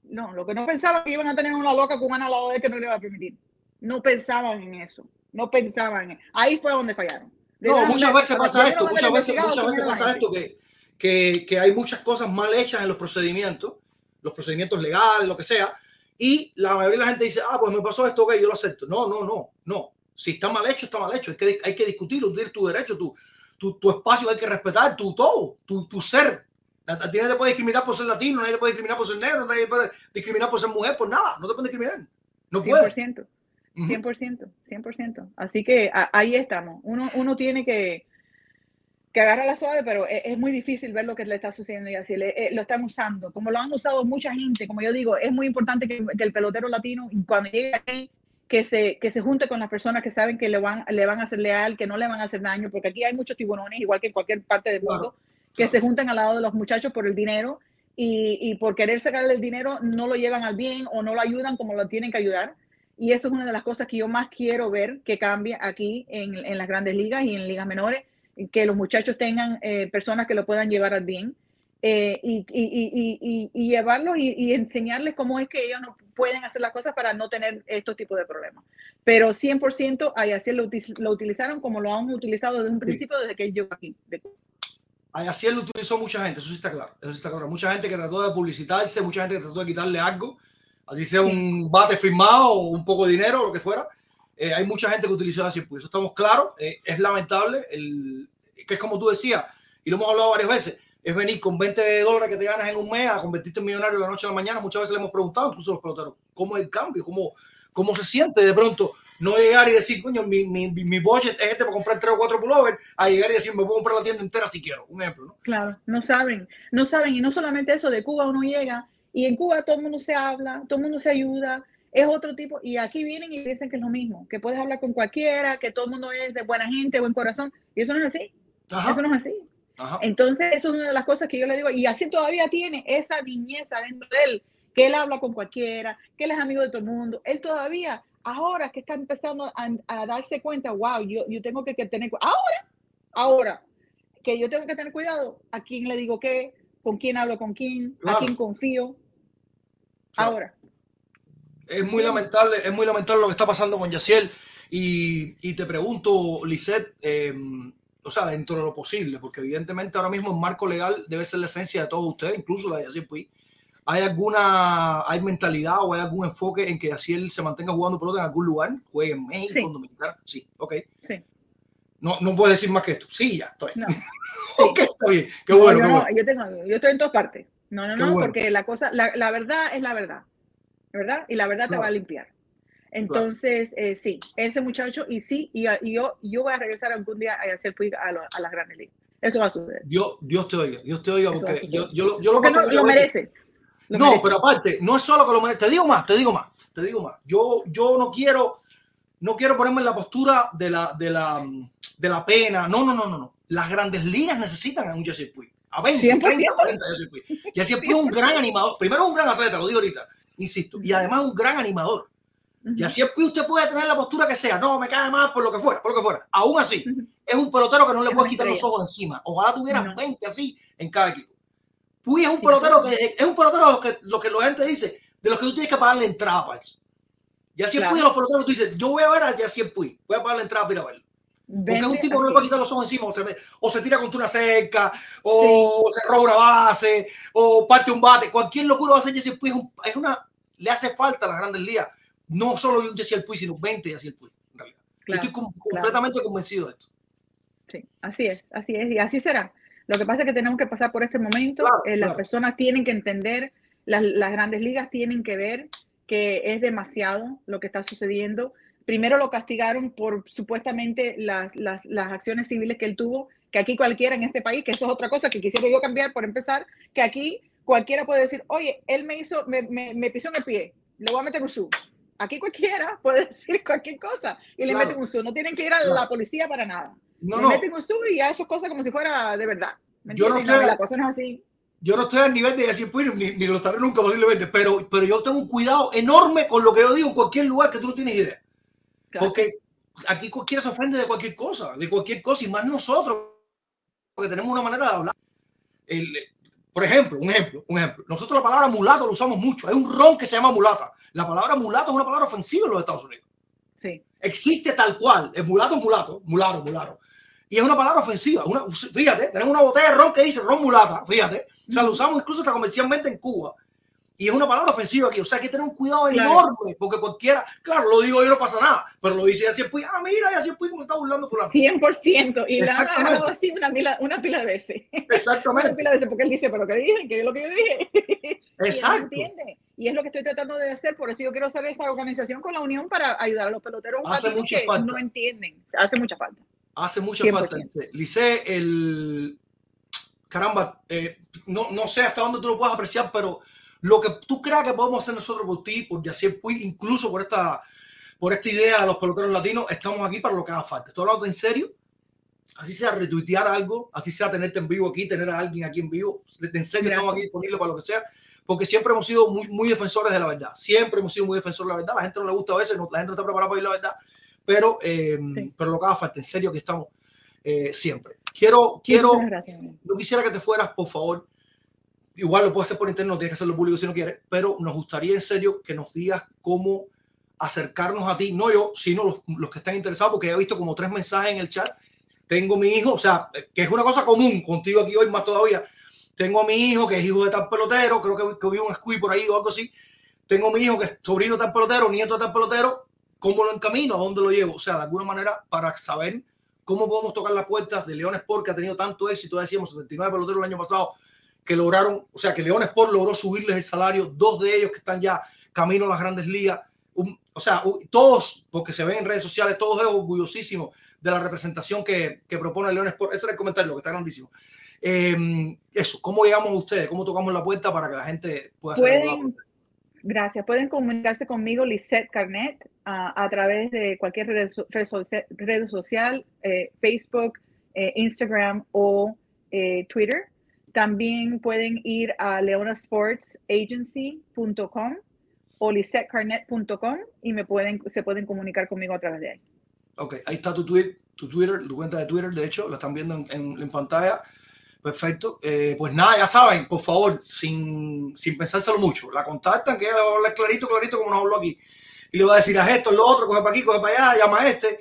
No, lo que no pensaban que iban a tener una loca cubana al lado de él que no le iba a permitir. No pensaban en eso. No pensaban en Ahí fue donde fallaron. No, muchas veces pasa esto, muchas veces, muchas veces pasa esto que, que, que hay muchas cosas mal hechas en los procedimientos, los procedimientos legales, lo que sea, y la mayoría de la gente dice, ah, pues me pasó esto, ok, yo lo acepto. No, no, no, no. Si está mal hecho, está mal hecho. Hay que, hay que discutirlo, tu derecho, tu, tu, tu espacio hay que respetar, tu todo, tu, tu ser. A ti nadie te puede discriminar por ser latino, nadie te puede discriminar por ser negro, nadie te puede discriminar por ser mujer, por nada. No te pueden discriminar. No puedes. 100%. Ujú. 100%, 100%. Así que a- ahí estamos. Uno, uno tiene que, que agarrar la suave, pero es, muy difícil ver lo que le está sucediendo y así le- eh, lo están usando. Como lo han usado mucha gente, como yo digo, es muy importante que, que el pelotero latino, cuando llegue aquí, que se, que se junte con las personas que saben que le van, le van a hacer leal, que no le van a hacer daño, porque aquí hay muchos tiburones, igual que en cualquier parte del Claro, mundo, que se juntan al lado de los muchachos por el dinero y, y por querer sacarle el dinero no lo llevan al bien o no lo ayudan como lo tienen que ayudar. Y eso es una de las cosas que yo más quiero ver que cambie aquí en, en las grandes ligas y en ligas menores, que los muchachos tengan eh, personas que lo puedan llevar al bien eh, y, y, y, y, llevarlos y, enseñarles cómo es que ellos no pueden hacer las cosas para no tener estos tipos de problemas. Pero 100% ahí así lo, lo utilizaron como lo han utilizado desde un principio, desde que llegó aquí. Así él lo utilizó mucha gente, eso sí está claro. Eso sí está claro. Mucha gente que trató de publicitarse, mucha gente que trató de quitarle algo, así sea un bate firmado o un poco de dinero, lo que fuera. Eh, hay mucha gente que utilizó así, pues eso estamos claros. Eh, es lamentable, el, que es como tú decías, y lo hemos hablado varias veces, es venir con 20 dólares que te ganas en un mes a convertirte en millonario de la noche a la mañana. Muchas veces le hemos preguntado, incluso los peloteros, ¿cómo es el cambio? ¿Cómo, cómo se siente de pronto no llegar y decir, coño, mi, mi, mi- budget es este para comprar tres o cuatro pullovers, a llegar y decir, me puedo comprar la tienda entera si quiero? Un ejemplo, ¿no? Claro, no saben, no saben. Y no solamente eso, de Cuba uno llega y en Cuba todo el mundo se habla, todo el mundo se ayuda, es otro tipo. Y aquí vienen y dicen que es lo mismo, que puedes hablar con cualquiera, que todo el mundo es de buena gente, buen corazón. Y eso no es así, Ajá, eso no es así. ajá. Entonces, eso es una de las cosas que yo le digo. Y así todavía tiene esa niñeza dentro de él, que él habla con cualquiera, que él es amigo de todo el mundo. Él todavía, ahora que está empezando a, a darse cuenta, wow, yo, yo tengo que, que tener, cu- ahora, ahora, que yo tengo que tener cuidado, a quién le digo qué, con quién hablo con quién, Claro. a quién confío. Claro. Ahora, Es muy lamentable, es muy lamentable lo que está pasando con Yaciel. Y, y te pregunto, Lisette, eh, o sea, dentro de lo posible, porque evidentemente ahora mismo el marco legal debe ser la esencia de todos ustedes, incluso la de Yaciel. ¿Hay alguna, hay mentalidad o hay algún enfoque en que Yaciel se mantenga jugando pelota en algún lugar? ¿Juegue en México, Sí. en Dominicana? Sí, ok. sí. No, no puedes decir más que esto. Sí, ya, estoy. No. ok, está bien. Qué No, bueno, yo, qué no, bueno. yo, tengo, yo estoy en todas partes. No, no, Qué no, bueno. porque la cosa, la, la verdad es la verdad. ¿Verdad? Y la verdad te Claro. va a limpiar. Entonces, eh, sí, ese muchacho, y sí, y, y yo, yo voy a regresar algún día a hacer Puig a, lo- a las grandes ligas. Eso va a suceder. Dios, Dios te oiga, Dios te oiga, porque suceder. yo, yo, lo- yo lo Porque no, lo merece. Lo no, merece. pero aparte, no es solo que lo merece. Te digo más, te digo más, te digo más. Yo, yo no quiero, no quiero ponerme en la postura de la, de la, de la pena. No, no, no, no, no. Las grandes ligas necesitan a un Jesse Puig. A 20, 100%. 30, 40 Jesse Puig. Jesse Puig es un gran animador. Primero es un gran atleta, lo digo ahorita, insisto. Y además es un gran animador. Ujú. Y así Puig usted puede tener la postura que sea. No, me cae mal por lo que fuera, por lo que fuera. Aún así, es un pelotero que no le Es puedes quitar los ojos encima. Ojalá tuvieras No. 20 así en cada equipo. Puy es un Sí, pelotero que es un pelotero los que, lo que la gente dice, de los que tú tienes que pagarle entrada para eso. Y así Claro. Puy a los peloteros tú dices, yo voy a ver a Yaciel Puy, voy a pagarle entrada para ir a verlo. Porque es un tipo que no le así. puede quitar los ojos encima, o se, o se tira contra una cerca, o se roba una base, o parte un bate. Cualquier locura va a hacer Yaciel Puy. Es, un- es una, le hace falta a las grandes ligas. No solo un Yaciel Puy, sino 20 Yaciel Puy, en realidad. Claro, estoy com- claro. completamente convencido de esto. Sí, así es, así es, y así será. Lo que pasa es que tenemos que pasar por este momento. Claro, eh, las claro. personas tienen que entender, las, las grandes ligas tienen que ver que es demasiado lo que está sucediendo. Primero lo castigaron por supuestamente las, las, las acciones civiles que él tuvo, que aquí cualquiera en este país, que eso es otra cosa que quisiera yo cambiar por empezar, que aquí cualquiera puede decir, oye, él me hizo, me, me, me pisó en el pie, le voy a meter un sub. Aquí cualquiera puede decir cualquier cosa y le Claro. meten un sub. No tienen que ir a la policía para nada No, no. meten un sub y ya eso es cosa como si fuera de verdad. ¿me Yo no estoy- la cosa no es así. yo no estoy al nivel de Yacir Puig, ni, ni lo estaré nunca posiblemente, pero, pero yo tengo un cuidado enorme con lo que yo digo en cualquier lugar que tú no tienes idea. Claro. Porque aquí cualquiera se ofende de cualquier cosa, de cualquier cosa, y más nosotros, porque tenemos una manera de hablar. El- por ejemplo, un ejemplo, un ejemplo. Nosotros la palabra mulato lo usamos mucho. Hay un ron que se llama mulata. La palabra mulato es una palabra ofensiva en los Estados Unidos. Sí. Existe tal cual. El mulato es mulato, mulato, mulato. Y es una palabra ofensiva. Una, fíjate, tenemos una botella de ron que dice ron mulata, fíjate. O sea, lo usamos incluso hasta comercialmente en Cuba. Y es una palabra ofensiva aquí. O sea, hay que tener un cuidado Claro. enorme, porque cualquiera, claro, lo digo yo, no pasa nada, pero lo dice así, pues, ah, mira, y así pues, como está burlando fulano. 100%. Y han Exactamente. agarrado así una pila, una pila de veces. Una Exactamente, pila de veces, porque él dice, pero ¿qué dije? ¿Qué es lo que yo dije? Y exacto. entiende. Y es lo que estoy tratando de hacer, por eso yo quiero hacer esa organización con la Unión para ayudar a los peloteros Hace mucha que falta. no entienden. Hace mucha falta. Hace mucha 100%. falta, Lice. Lice, el. Caramba, eh, no, no sé hasta dónde tú lo puedes apreciar, pero lo que tú creas que podemos hacer nosotros por ti, por Yacier Puig, incluso por esta, por esta idea de los peloteros latinos, estamos aquí para lo que haga falta. Estoy hablando en serio. Así sea retuitear algo, así sea tenerte en vivo aquí, tener a alguien aquí en vivo. En serio, estamos aquí disponibles para lo que sea, porque siempre hemos sido muy, muy defensores de la verdad. Siempre hemos sido muy defensores de la verdad. La gente no le gusta a veces, no- la gente no está preparada para oír la verdad, pero, eh, Sí. pero lo que haga falta, en serio, que estamos eh, siempre. Quiero, quiero, gracias. no quisiera que te fueras, por favor. Igual lo puedes hacer por internet, no tienes que hacerlo público si no quieres, pero nos gustaría en serio que nos digas cómo acercarnos a ti, no yo, sino los, los que están interesados, porque he visto como tres mensajes en el chat. Tengo mi hijo, o sea, que es una cosa común contigo aquí hoy más todavía. Tengo a mi hijo que es hijo de tal pelotero, creo que, que vi un squee por ahí o algo así. Tengo a mi hijo que es sobrino de tal pelotero, nieto de tal pelotero. ¿Cómo lo encamino? ¿A dónde lo llevo? O sea, de alguna manera, para saber cómo podemos tocar las puertas de León Sport, que ha tenido tanto éxito, decíamos 79 peloteros el año pasado, que lograron, o sea, que León Sport logró subirles el salario, dos de ellos que están ya camino a las grandes ligas, un- o sea, todos, porque se ven en redes sociales, todos es orgullosísimos de la representación que, que propone León Sport. Ese era el comentario, que está grandísimo. Eh, eso, ¿cómo llegamos a ustedes? ¿Cómo tocamos la puerta para que la gente pueda? Pueden, gracias, pueden comunicarse conmigo, Lisette Carnet, a, través de cualquier red, so- red socia- red social, eh, Facebook, eh, Instagram o eh, Twitter. También pueden ir a leonasportsagency.com o lisettecarnet.com y me pueden, se pueden comunicar conmigo a través de ahí. Ok, ahí está tu, Twitter, tu cuenta de Twitter, de hecho, la están viendo en, en- en pantalla. Perfecto. Eh, pues nada, ya saben, por favor, sin, sin pensárselo mucho, la contactan, que ella le va a hablar clarito, clarito, como nos habló aquí. Y le va a decir, haz esto, lo otro, coge para aquí, coge para allá, llama a este,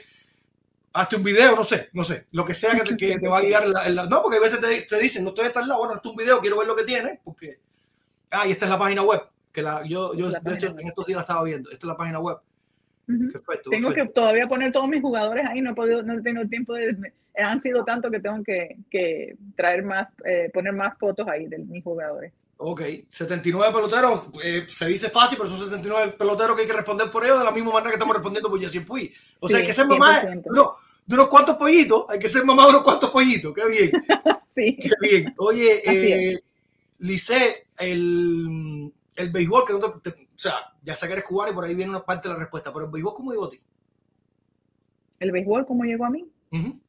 hazte un video, no sé, no sé, lo que sea que te, que te va a guiar. la- la- no, porque a veces te, te dicen, no estoy de tal lado, bueno, hazte un video, quiero ver lo que tiene, porque. Ah, y esta es la página web, que la, yo, yo La de hecho, en estos días la estaba viendo. Esta es la página web. Tengo que todavía poner todos mis jugadores ahí, no he podido, no he tenido tiempo de, han sido tanto que tengo que, que traer más, eh, poner más fotos ahí de mis jugadores. Ok, 79 peloteros, eh, se dice fácil, pero son 79 peloteros que hay que responder por ellos de la misma manera que estamos respondiendo por Yacir Puig. O sea, hay que ser mamá de, 100%. no, de unos cuantos pollitos, hay que ser mamá de unos cuantos pollitos, qué bien, Sí. qué bien. Oye, eh, Lice, el, el béisbol, que no te- te- o sea, ya sé que eres cubano y por ahí viene una parte de la respuesta, pero el béisbol, ¿cómo llegó a ti? El béisbol, ¿cómo llegó a mí? Ujú.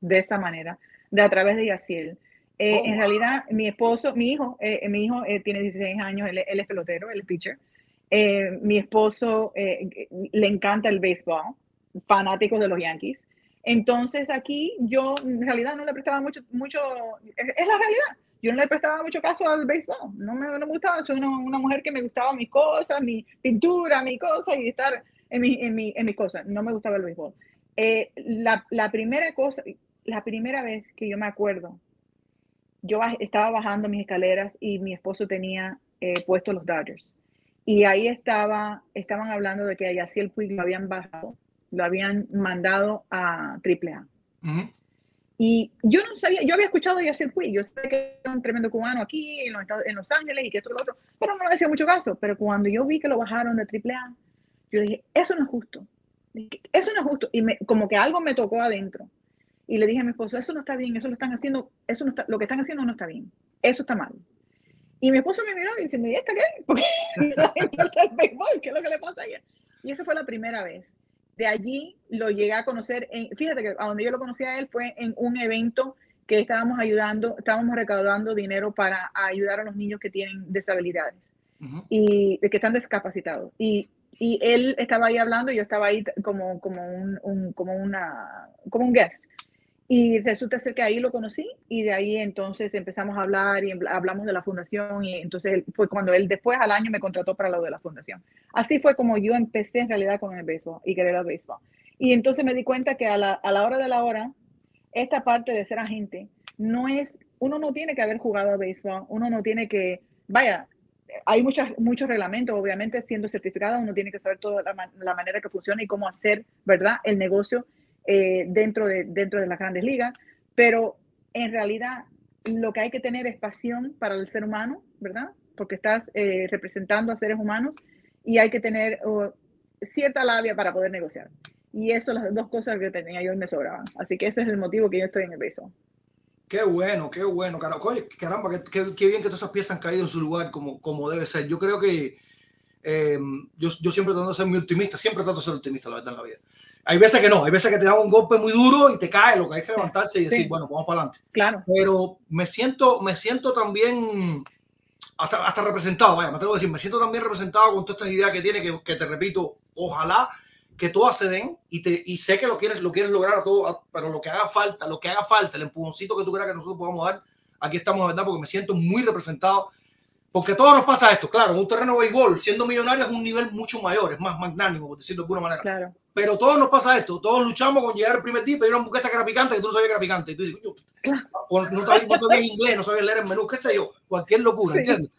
De esa manera, de a través de Yaciel. Eh, Oh, en wow. realidad, mi esposo, mi hijo, eh, mi hijo eh, tiene 16 años, él, él es pelotero, él es pitcher. Eh, mi esposo eh, le encanta el béisbol, fanático de los Yankees. Entonces aquí yo en realidad no le prestaba mucho, mucho, es, es la realidad. Yo no le prestaba mucho caso al béisbol, no me, no me gustaba, soy una, una mujer que me gustaba mis cosas, mi pintura, mi cosa y estar en, mi, en, mi, en mis cosas, no me gustaba el béisbol. Eh, la, la primera cosa, la primera vez que yo me acuerdo, yo estaba bajando mis escaleras y mi esposo tenía eh, puestos los Dodgers. Y ahí estaba, estaban hablando de que a Yaciel Puig lo habían bajado, lo habían mandado a AAA. Ujú. Y yo no sabía, yo había escuchado a Yaciel Puig, yo sé que era un tremendo cubano aquí en los, en Los Ángeles y que esto y lo otro, pero no le hacía mucho caso. Pero cuando yo vi que lo bajaron de AAA, yo dije, eso no es justo. Eso no es justo. Y me, como que algo me tocó adentro. Y le dije a mi esposo, eso no está bien, eso lo están haciendo, eso no está, lo que están haciendo no está bien, eso está mal. Y mi esposo me miró y dice, ¿y esta qué? El béisbol, ¿qué es lo que le pasa a ella? Y esa fue la primera vez. De allí lo llegué a conocer, en, fíjate que a donde yo lo conocí a él fue en un evento que estábamos ayudando, estábamos recaudando dinero para ayudar a los niños que tienen disabilidades y que están discapacitados. Y, y él estaba ahí hablando, y yo estaba ahí como, como, un, un- como, una, como un guest. Y resulta ser que ahí lo conocí y de ahí entonces empezamos a hablar y habl- hablamos de la fundación y entonces fue cuando él después al año me contrató para lo de la fundación. Así fue como yo empecé en realidad con el béisbol y querer el béisbol. Y entonces me di cuenta que a la, a la hora de la hora, esta parte de ser agente no es, uno no tiene que haber jugado a béisbol, uno no tiene que, vaya, hay muchas, muchos reglamentos, obviamente siendo certificado uno tiene que saber toda la manera que funciona y cómo hacer, ¿verdad? El negocio eh, dentro, de, dentro de las grandes ligas, pero en realidad lo que hay que tener es pasión para el ser humano, ¿verdad? Porque estás eh, representando a seres humanos y hay que tener oh, cierta labia para poder negociar. Y eso, las dos cosas que tenía yo me sobraban. Así que ese es el motivo que yo estoy en el beso. Qué bueno, qué bueno, caramba, qué- qué bien que todas esas piezas han caído en su lugar como, como debe ser. Yo creo que eh, yo, yo siempre trato de ser muy optimista, siempre trato de ser optimista, la verdad, en la vida. Hay veces que no, hay veces que te dan un golpe muy duro y te cae, lo que hay que levantarse y decir, Sí. bueno, vamos para adelante. Claro, Pero me siento, me siento también hasta, hasta representado, vaya, me atrevo a decir, me siento también representado con todas estas ideas que tiene, que, que te repito, ojalá que todas se den y, te, y sé que lo quieres, lo quieres lograr a todo, pero lo que haga falta, lo que haga falta, el empujoncito que tú creas que nosotros podamos dar, aquí estamos, verdad, porque me siento muy representado. Porque a todos nos pasa esto, claro, en un terreno de béisbol, siendo millonario es un nivel mucho mayor, es más magnánimo, por decirlo de alguna manera. claro. Pero todos nos pasa esto, todos luchamos con llegar el primer día y pedir una hamburguesa que era picante que tú no sabías que era picante. Y tú dices, "Coño, Claro. o no sabías, no sabías inglés, no sabías leer el menú, qué sé yo, cualquier locura, Sí. ¿entiendes?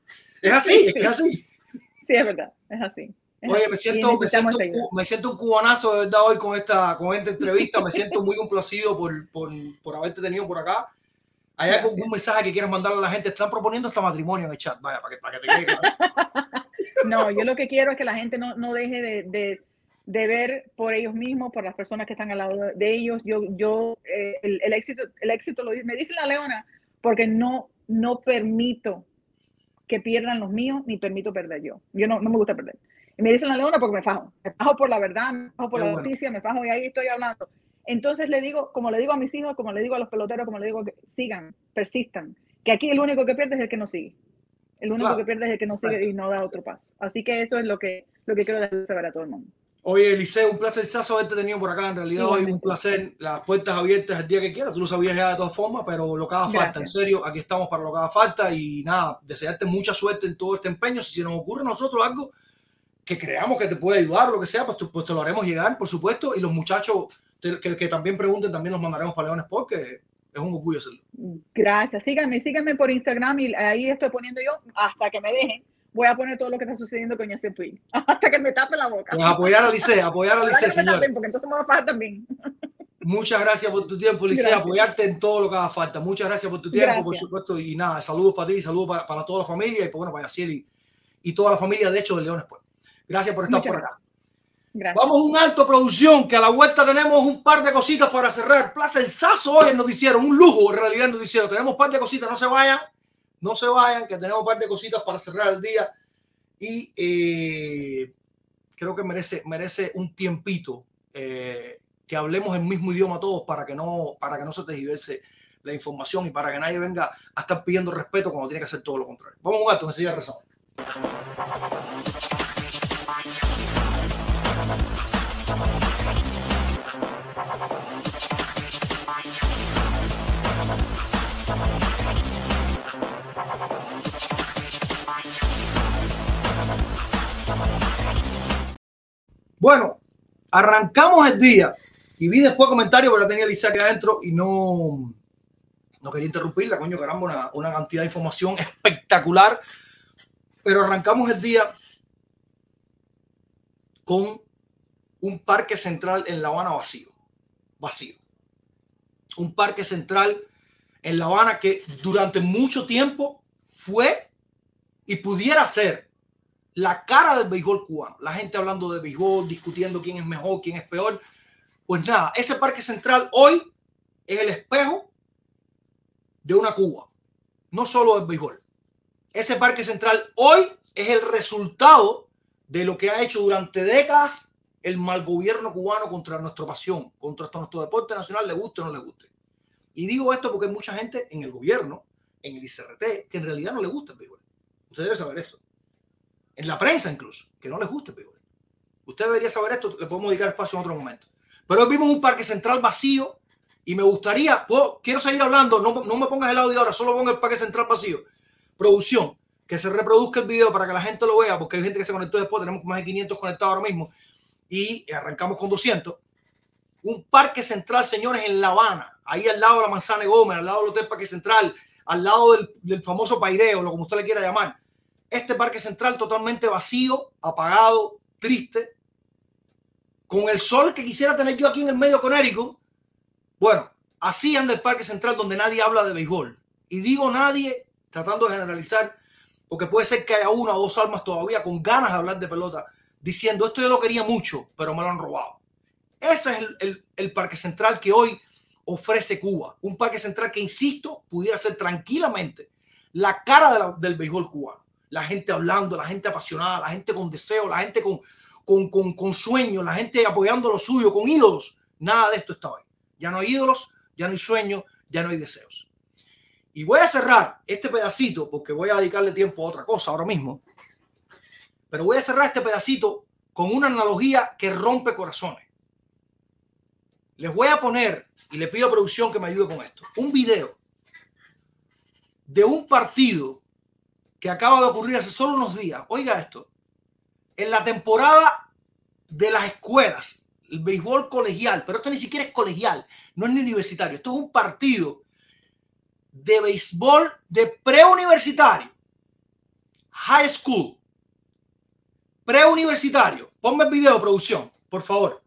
Es así, Sí, es que sí. es así. Sí, es verdad, es así. Oye, me siento, me, siento, me siento un cubanazo de verdad hoy con esta, con esta entrevista. Me siento muy complacido por, por, por haberte tenido por acá. ¿Hay algún mensaje que quieras mandarle a la gente? Están proponiendo hasta matrimonio en el chat. Vaya, para que, para que te quede. No, yo lo que quiero es que la gente no, no deje de, de, de ver por ellos mismos, por las personas que están al lado de ellos. Yo, yo eh, el, el éxito, el éxito lo me dice la leona, porque no, no permito que pierdan los míos, ni permito perder yo. Yo no, no me gusta perder. Y me dicen la leona porque me fajo. Me fajo por la verdad, me fajo por Qué la bueno. noticia, me fajo y ahí estoy hablando. Entonces le digo, como le digo a mis hijos, como le digo a los peloteros, como le digo, que sigan, persistan. Que aquí el único que pierde es el que no sigue. El único Claro. que pierde es el que no sigue y no da otro paso. Así que eso es lo que, lo que quiero dejar saber a todo el mundo. Oye, Eliseo, un placer haberte tenido por acá. En realidad, hoy un placer. Las puertas abiertas el día que quieras. Tú lo sabías ya de todas formas, pero lo que haga falta. En Gracias. serio, aquí estamos para lo que haga falta. Y nada, desearte mucha suerte en todo este empeño. Si se nos ocurre a nosotros algo que creamos que te puede ayudar lo que sea, pues, pues te lo haremos llegar, por supuesto. Y los muchachos que, que también pregunten, también los mandaremos para Leones porque es un orgullo hacerlo. Gracias. Síganme, síganme por Instagram y ahí estoy poniendo yo hasta que me dejen. Voy a poner todo lo que está sucediendo con ese Puig. Hasta que me tape la boca. Pues apoyar a Licea, apoyar a me señor. tapen, porque entonces me va a pagar también. Muchas gracias por tu tiempo. Gracias. Apoyarte en todo lo que haga falta. Muchas gracias por tu tiempo, por supuesto. Y nada, saludos para ti, saludos para, para toda la familia y pues, bueno, para Yaciel y, y toda la familia, de hecho, de Leones. Pues. Gracias por estar Muchas por acá. Gracias. Vamos a un alto producción, que a la vuelta tenemos un par de cositas para cerrar. Plaza el Sazo hoy en noticiero, un lujo en realidad en noticiero. Tenemos un par de cositas, no se vayan, no se vayan, que tenemos un par de cositas para cerrar el día. Y eh, creo que merece, merece un tiempito eh, que hablemos el mismo idioma todos para que no, para que no se tergiverse la información y para que nadie venga a estar pidiendo respeto cuando tiene que hacer todo lo contrario. Vamos a un alto, enseguida rezamos. Bueno, arrancamos el día y vi después comentarios, pero la tenía Lisa aquí adentro y no, no quería interrumpirla, coño, caramba, una, una cantidad de información espectacular. Pero arrancamos el día con un parque central en La Habana vacío. Vacío. Un parque central en La Habana que durante mucho tiempo fue y pudiera ser la cara del béisbol cubano. La gente hablando de béisbol, discutiendo quién es mejor, quién es peor. Pues nada, ese parque central hoy es el espejo de una Cuba, no solo del béisbol. Ese parque central hoy es el resultado de lo que ha hecho durante décadas el mal gobierno cubano contra nuestra pasión, contra nuestro deporte nacional, le guste o no le guste. Y digo esto porque hay mucha gente en el gobierno, en el ICRT, que en realidad no le gusta el béisbol. Usted debe saber esto. En la prensa incluso, que no les gusta el béisbol. Usted debería saber esto, le podemos dedicar espacio en otro momento. Pero hoy vimos un parque central vacío y me gustaría, puedo- quiero seguir hablando, no, no me pongas el audio ahora, solo ponga el parque central vacío. Producción, que se reproduzca el video para que la gente lo vea, porque hay gente que se conectó después, tenemos más de 500 conectados ahora mismo y arrancamos con 200. Un parque central, señores, en La Habana, ahí al lado de la Manzana de Gómez, al lado del Hotel Parque Central, al lado del, del famoso Paideo, lo como usted le quiera llamar. Este parque central totalmente vacío, apagado, triste, con el sol que quisiera tener yo aquí en el medio Conérico. Bueno, así anda el parque central donde nadie habla de béisbol. Y digo nadie tratando de generalizar, porque puede ser que haya una o dos almas todavía con ganas de hablar de pelota, diciendo esto yo lo quería mucho, pero me lo han robado. Ese es el, parque central que hoy ofrece Cuba. Un parque central que, insisto, pudiera ser tranquilamente la cara del béisbol cubano. La gente hablando, la gente apasionada, la gente con deseo, la gente con, con, con, con sueños, la gente apoyando lo suyo, con ídolos. Nada de esto está hoy. Ya no hay ídolos, ya no hay sueños, ya no hay deseos. Y voy a cerrar este pedacito porque voy a dedicarle tiempo a otra cosa ahora mismo. Pero voy a cerrar este pedacito con una analogía que rompe corazones. Les voy a poner, y le pido a producción que me ayude con esto, un video de un partido que acaba de ocurrir hace solo unos días. Oiga esto. En la temporada de las escuelas, el béisbol colegial, pero esto ni siquiera es colegial, no es ni universitario. Esto es un partido de béisbol de preuniversitario, high school, preuniversitario. Ponme el video, producción, por favor.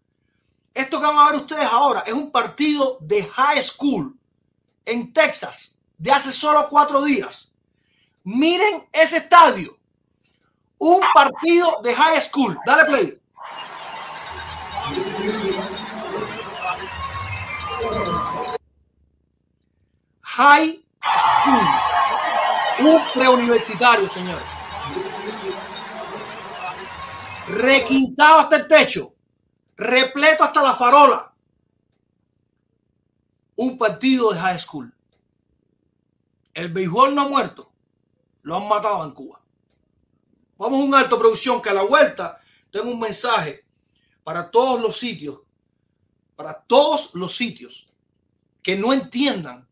Esto que van a ver ustedes ahora es un partido de high school en Texas de hace solo cuatro días. Miren ese estadio. Un partido de high school. Dale play. High school. Un preuniversitario, señores. Requintado hasta el techo. Repleto hasta la farola. Un partido de high school. El béisbol no ha muerto. Lo han matado en Cuba. Vamos a un alto producción que a la vuelta tengo un mensaje para todos los sitios, para todos los sitios que no entiendan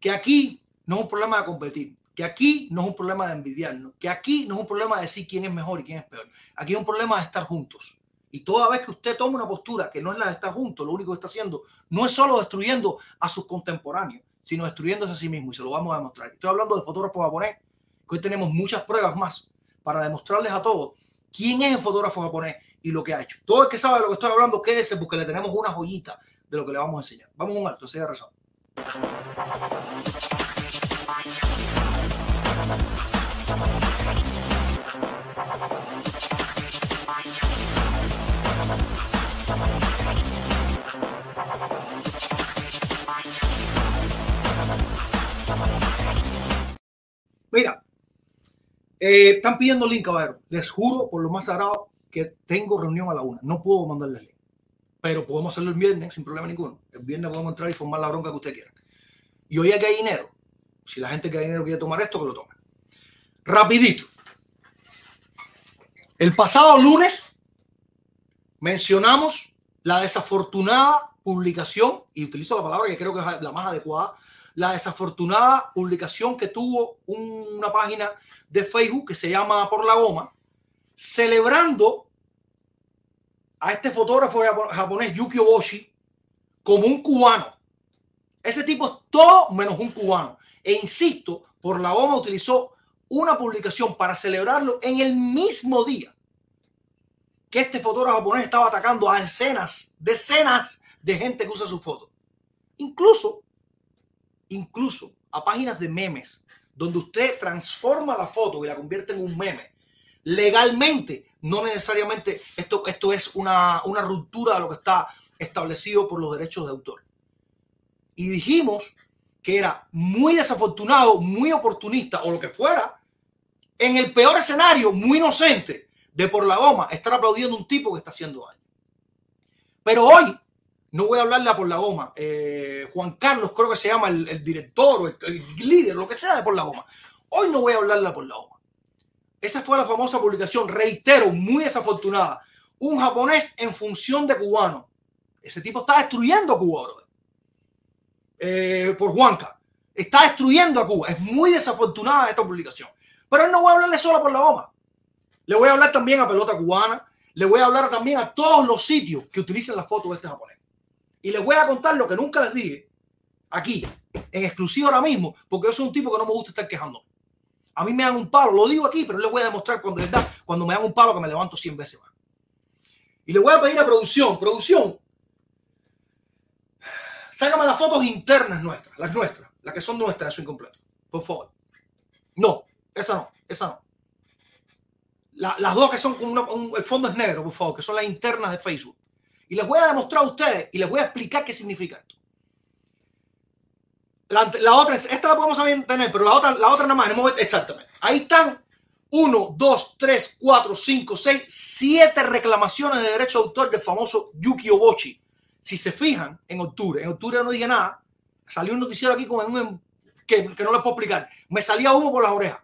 que aquí no es un problema de competir, que aquí no es un problema de envidiarnos, que aquí no es un problema de decir quién es mejor y quién es peor. Aquí es un problema de estar juntos. Y toda vez que usted toma una postura que no es la de estar juntos, lo único que está haciendo no es solo destruyendo a sus contemporáneos, sino destruyéndose a sí mismo. Y se lo vamos a demostrar. Estoy hablando de fotógrafo japonés, que hoy tenemos muchas pruebas más para demostrarles a todos quién es el fotógrafo japonés y lo que ha hecho. Todo el que sabe de lo que estoy hablando, quédese porque le tenemos una joyita de lo que le vamos a enseñar. Vamos a un alto, siga razón. Mira, eh, están pidiendo link, caballero. Les juro por lo más sagrado que tengo reunión a la una. No puedo mandarles link. Pero podemos hacerlo el viernes sin problema ninguno. El viernes podemos entrar y formar la bronca que usted quiera. Y hoy aquí hay dinero. Si la gente que hay dinero quiere tomar esto, que lo tome. Rapidito. El pasado lunes mencionamos la desafortunada publicación, y utilizo la palabra que creo que es la más adecuada, la desafortunada publicación que tuvo una página de Facebook que se llama Por la Goma, celebrando a este fotógrafo japonés Yuki Oboshi como un cubano. Ese tipo es todo menos un cubano. E insisto, Por la Goma utilizó una publicación para celebrarlo en el mismo día que este fotógrafo japonés estaba atacando a decenas, decenas de gente que usa su foto. Incluso incluso a páginas de memes, donde usted transforma la foto y la convierte en un meme. Legalmente, no necesariamente esto, esto es una, una ruptura de lo que está establecido por los derechos de autor. Y dijimos que era muy desafortunado, muy oportunista o lo que fuera, en el peor escenario, muy inocente de por la goma, estar aplaudiendo a un tipo que está haciendo daño. Pero hoy no voy a hablarle a por la goma. Eh, Juan Carlos, creo que se llama el, director o el, líder, lo que sea de por la goma. Hoy no voy a hablarle a por la goma. Esa fue la famosa publicación, reitero, muy desafortunada. Un japonés en función de cubano. Ese tipo está destruyendo a Cuba, brother. Eh, por Juanca. Está destruyendo a Cuba. Es muy desafortunada esta publicación. Pero no voy a hablarle solo por la goma. Le voy a hablar también a Pelota Cubana. Le voy a hablar también a todos los sitios que utilizan las fotos de este japonés. Y les voy a contar lo que nunca les dije aquí, en exclusivo ahora mismo, porque yo soy un tipo que no me gusta estar quejando. A mí me dan un palo, lo digo aquí, pero les voy a demostrar cuando, verdad, cuando me dan un palo que me levanto 100 veces más. Y le voy a pedir a producción, producción, sácame las fotos internas nuestras, las nuestras, las que son nuestras, eso incompleto, por favor. No, esa no, esa no. La- las dos que son con el fondo es negro, por favor, que son las internas de Facebook. Y les voy a demostrar a ustedes y les voy a explicar qué significa esto. La, la otra, es- esta la podemos tener, pero la otra, la otra nada más, exactamente. Ahí están 1, 2, 3, 4, 5, 6, 7 reclamaciones de derecho de autor del famoso Yuki Obochi. Si se fijan, en octubre, en octubre no dije nada, salió un noticiero aquí con un que, que no les puedo explicar. Me salía humo por las orejas.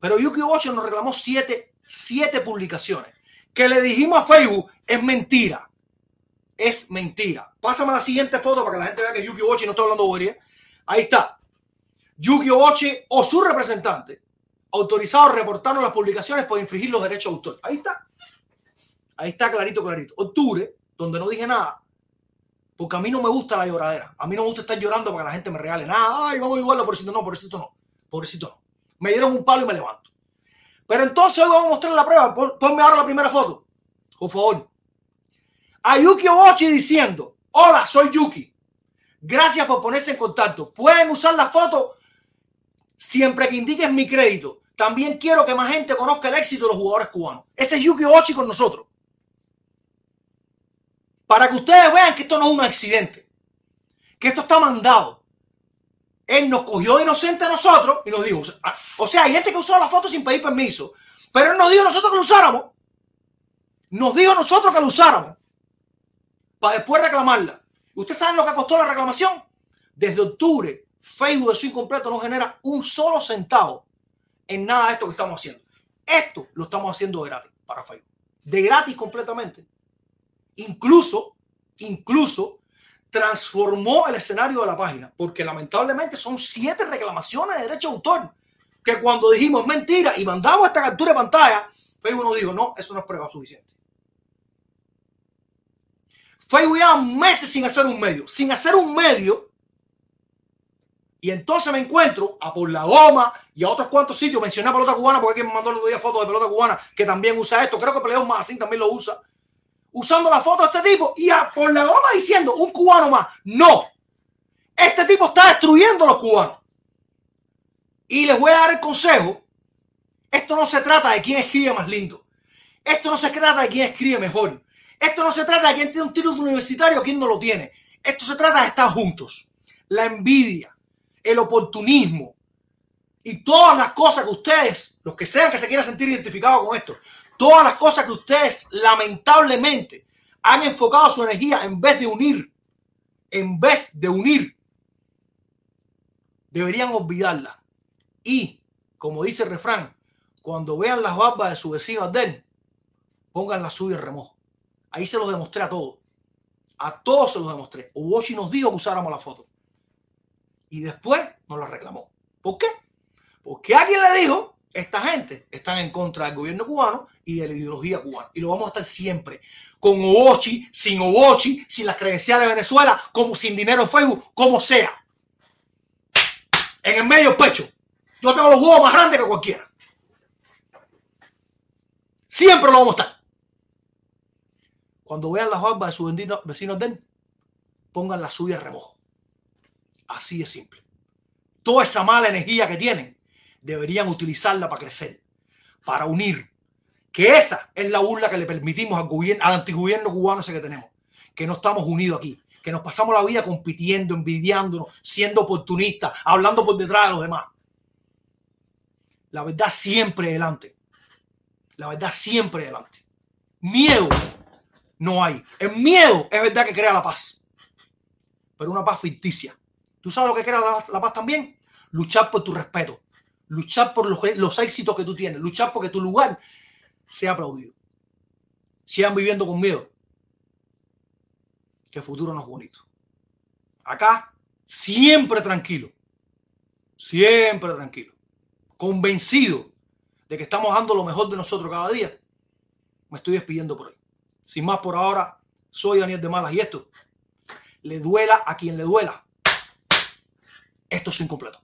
Pero Yuki Obochi nos reclamó 7 siete publicaciones. Que le dijimos a Facebook, es mentira. Es mentira. Pásame la siguiente foto para que la gente vea que Yuki Obochi no está hablando bobería. Ahí está. Yuki Obochi o su representante autorizado a reportarnos las publicaciones por infringir los derechos de autor. Ahí está. Ahí está clarito, clarito. Octubre, donde no dije nada, porque a mí no me gusta la lloradera. A mí no me gusta estar llorando para que la gente me regale nada. Ay, vamos a ayudarlo, pobrecito. No, pobrecito no. Pobrecito no. Me dieron un palo y me levanto. Pero entonces hoy vamos a mostrar la prueba. Pon- Ponme ahora la primera foto. Por favor. A Yuki Obochi diciendo, hola, soy Yuki. Gracias por ponerse en contacto. Pueden usar la foto siempre que indiques mi crédito. También quiero que más gente conozca el éxito de los jugadores cubanos. Ese es Yuki Ochi con nosotros. Para que ustedes vean que esto no es un accidente. Que esto está mandado. Él nos cogió inocente a nosotros y nos dijo. ah, O sea, hay gente que usó la foto sin pedir permiso. Pero él nos dijo nosotros que lo usáramos. Nos dijo nosotros que lo usáramos. Para después reclamarla. ¿Ustedes saben lo que costó la reclamación? Desde octubre, Facebook de su incompleto no genera un solo centavo en nada de esto que estamos haciendo. Esto lo estamos haciendo de gratis para Facebook. De gratis completamente. Incluso, incluso transformó el escenario de la página, porque lamentablemente son siete reclamaciones de derecho de autor, que cuando dijimos mentira y mandamos esta captura de pantalla, Facebook nos dijo, no, eso no es prueba suficiente. Facebook lleva meses sin hacer un medio, sin hacer un medio, y entonces me encuentro a Por la Goma y a otros cuantos sitios. Mencioné a Pelota Cubana porque alguien me mandó el otro día fotos de Pelota Cubana que también usa esto. Creo que Peleos Magazine también lo usa. Usando la foto de este tipo y a Por la Goma diciendo un cubano más. No. Este tipo está destruyendo a los cubanos. Y les voy a dar el consejo. Esto no se trata de quién escribe más lindo. Esto no se trata de quién escribe mejor. Esto no se trata de quién tiene un título universitario o quién no lo tiene. Esto se trata de estar juntos. La envidia, el oportunismo y todas las cosas que ustedes, los que sean que se quieran sentir identificados con esto, todas las cosas que ustedes lamentablemente han enfocado su energía en vez de unir, en vez de unir, deberían olvidarla. Y, como dice el refrán, cuando vean las barbas de su vecino Adel, pongan la suya en remojo. Ahí se los demostré a todos. A todos se los demostré. Obochi nos dijo que usáramos la foto. Y después nos la reclamó. ¿Por qué? Porque alguien le dijo, esta gente están en contra del gobierno cubano y de la ideología cubana. Y lo vamos a estar siempre. Con Obochi, sin Obochi, sin las credenciales de Venezuela, como sin dinero en Facebook, como sea. En el medio pecho. Yo tengo los huevos más grandes que cualquiera. Siempre lo vamos a estar. Cuando vean las barbas de sus vecinos de él, pongan la suya remojo. Así de simple. Toda esa mala energía que tienen, deberían utilizarla para crecer, para unir. Que esa es la burla que le permitimos al, gobierno, al antigobierno cubano ese que tenemos. Que no estamos unidos aquí. Que nos pasamos la vida compitiendo, envidiándonos, siendo oportunistas, hablando por detrás de los demás. La verdad siempre delante. La verdad siempre delante. Miedo. no hay. El miedo es verdad que crea la paz, pero una paz ficticia. ¿Tú sabes lo que crea la, la paz también? Luchar por tu respeto, luchar por los, los éxitos que tú tienes, luchar porque tu lugar sea aplaudido. Sigan viviendo con miedo, que el futuro no es bonito. Acá, siempre tranquilo, siempre tranquilo, convencido de que estamos dando lo mejor de nosotros cada día. Me estoy despidiendo por hoy. Sin más por ahora, soy Daniel de Malas y esto le duela a quien le duela. Esto es incompleto.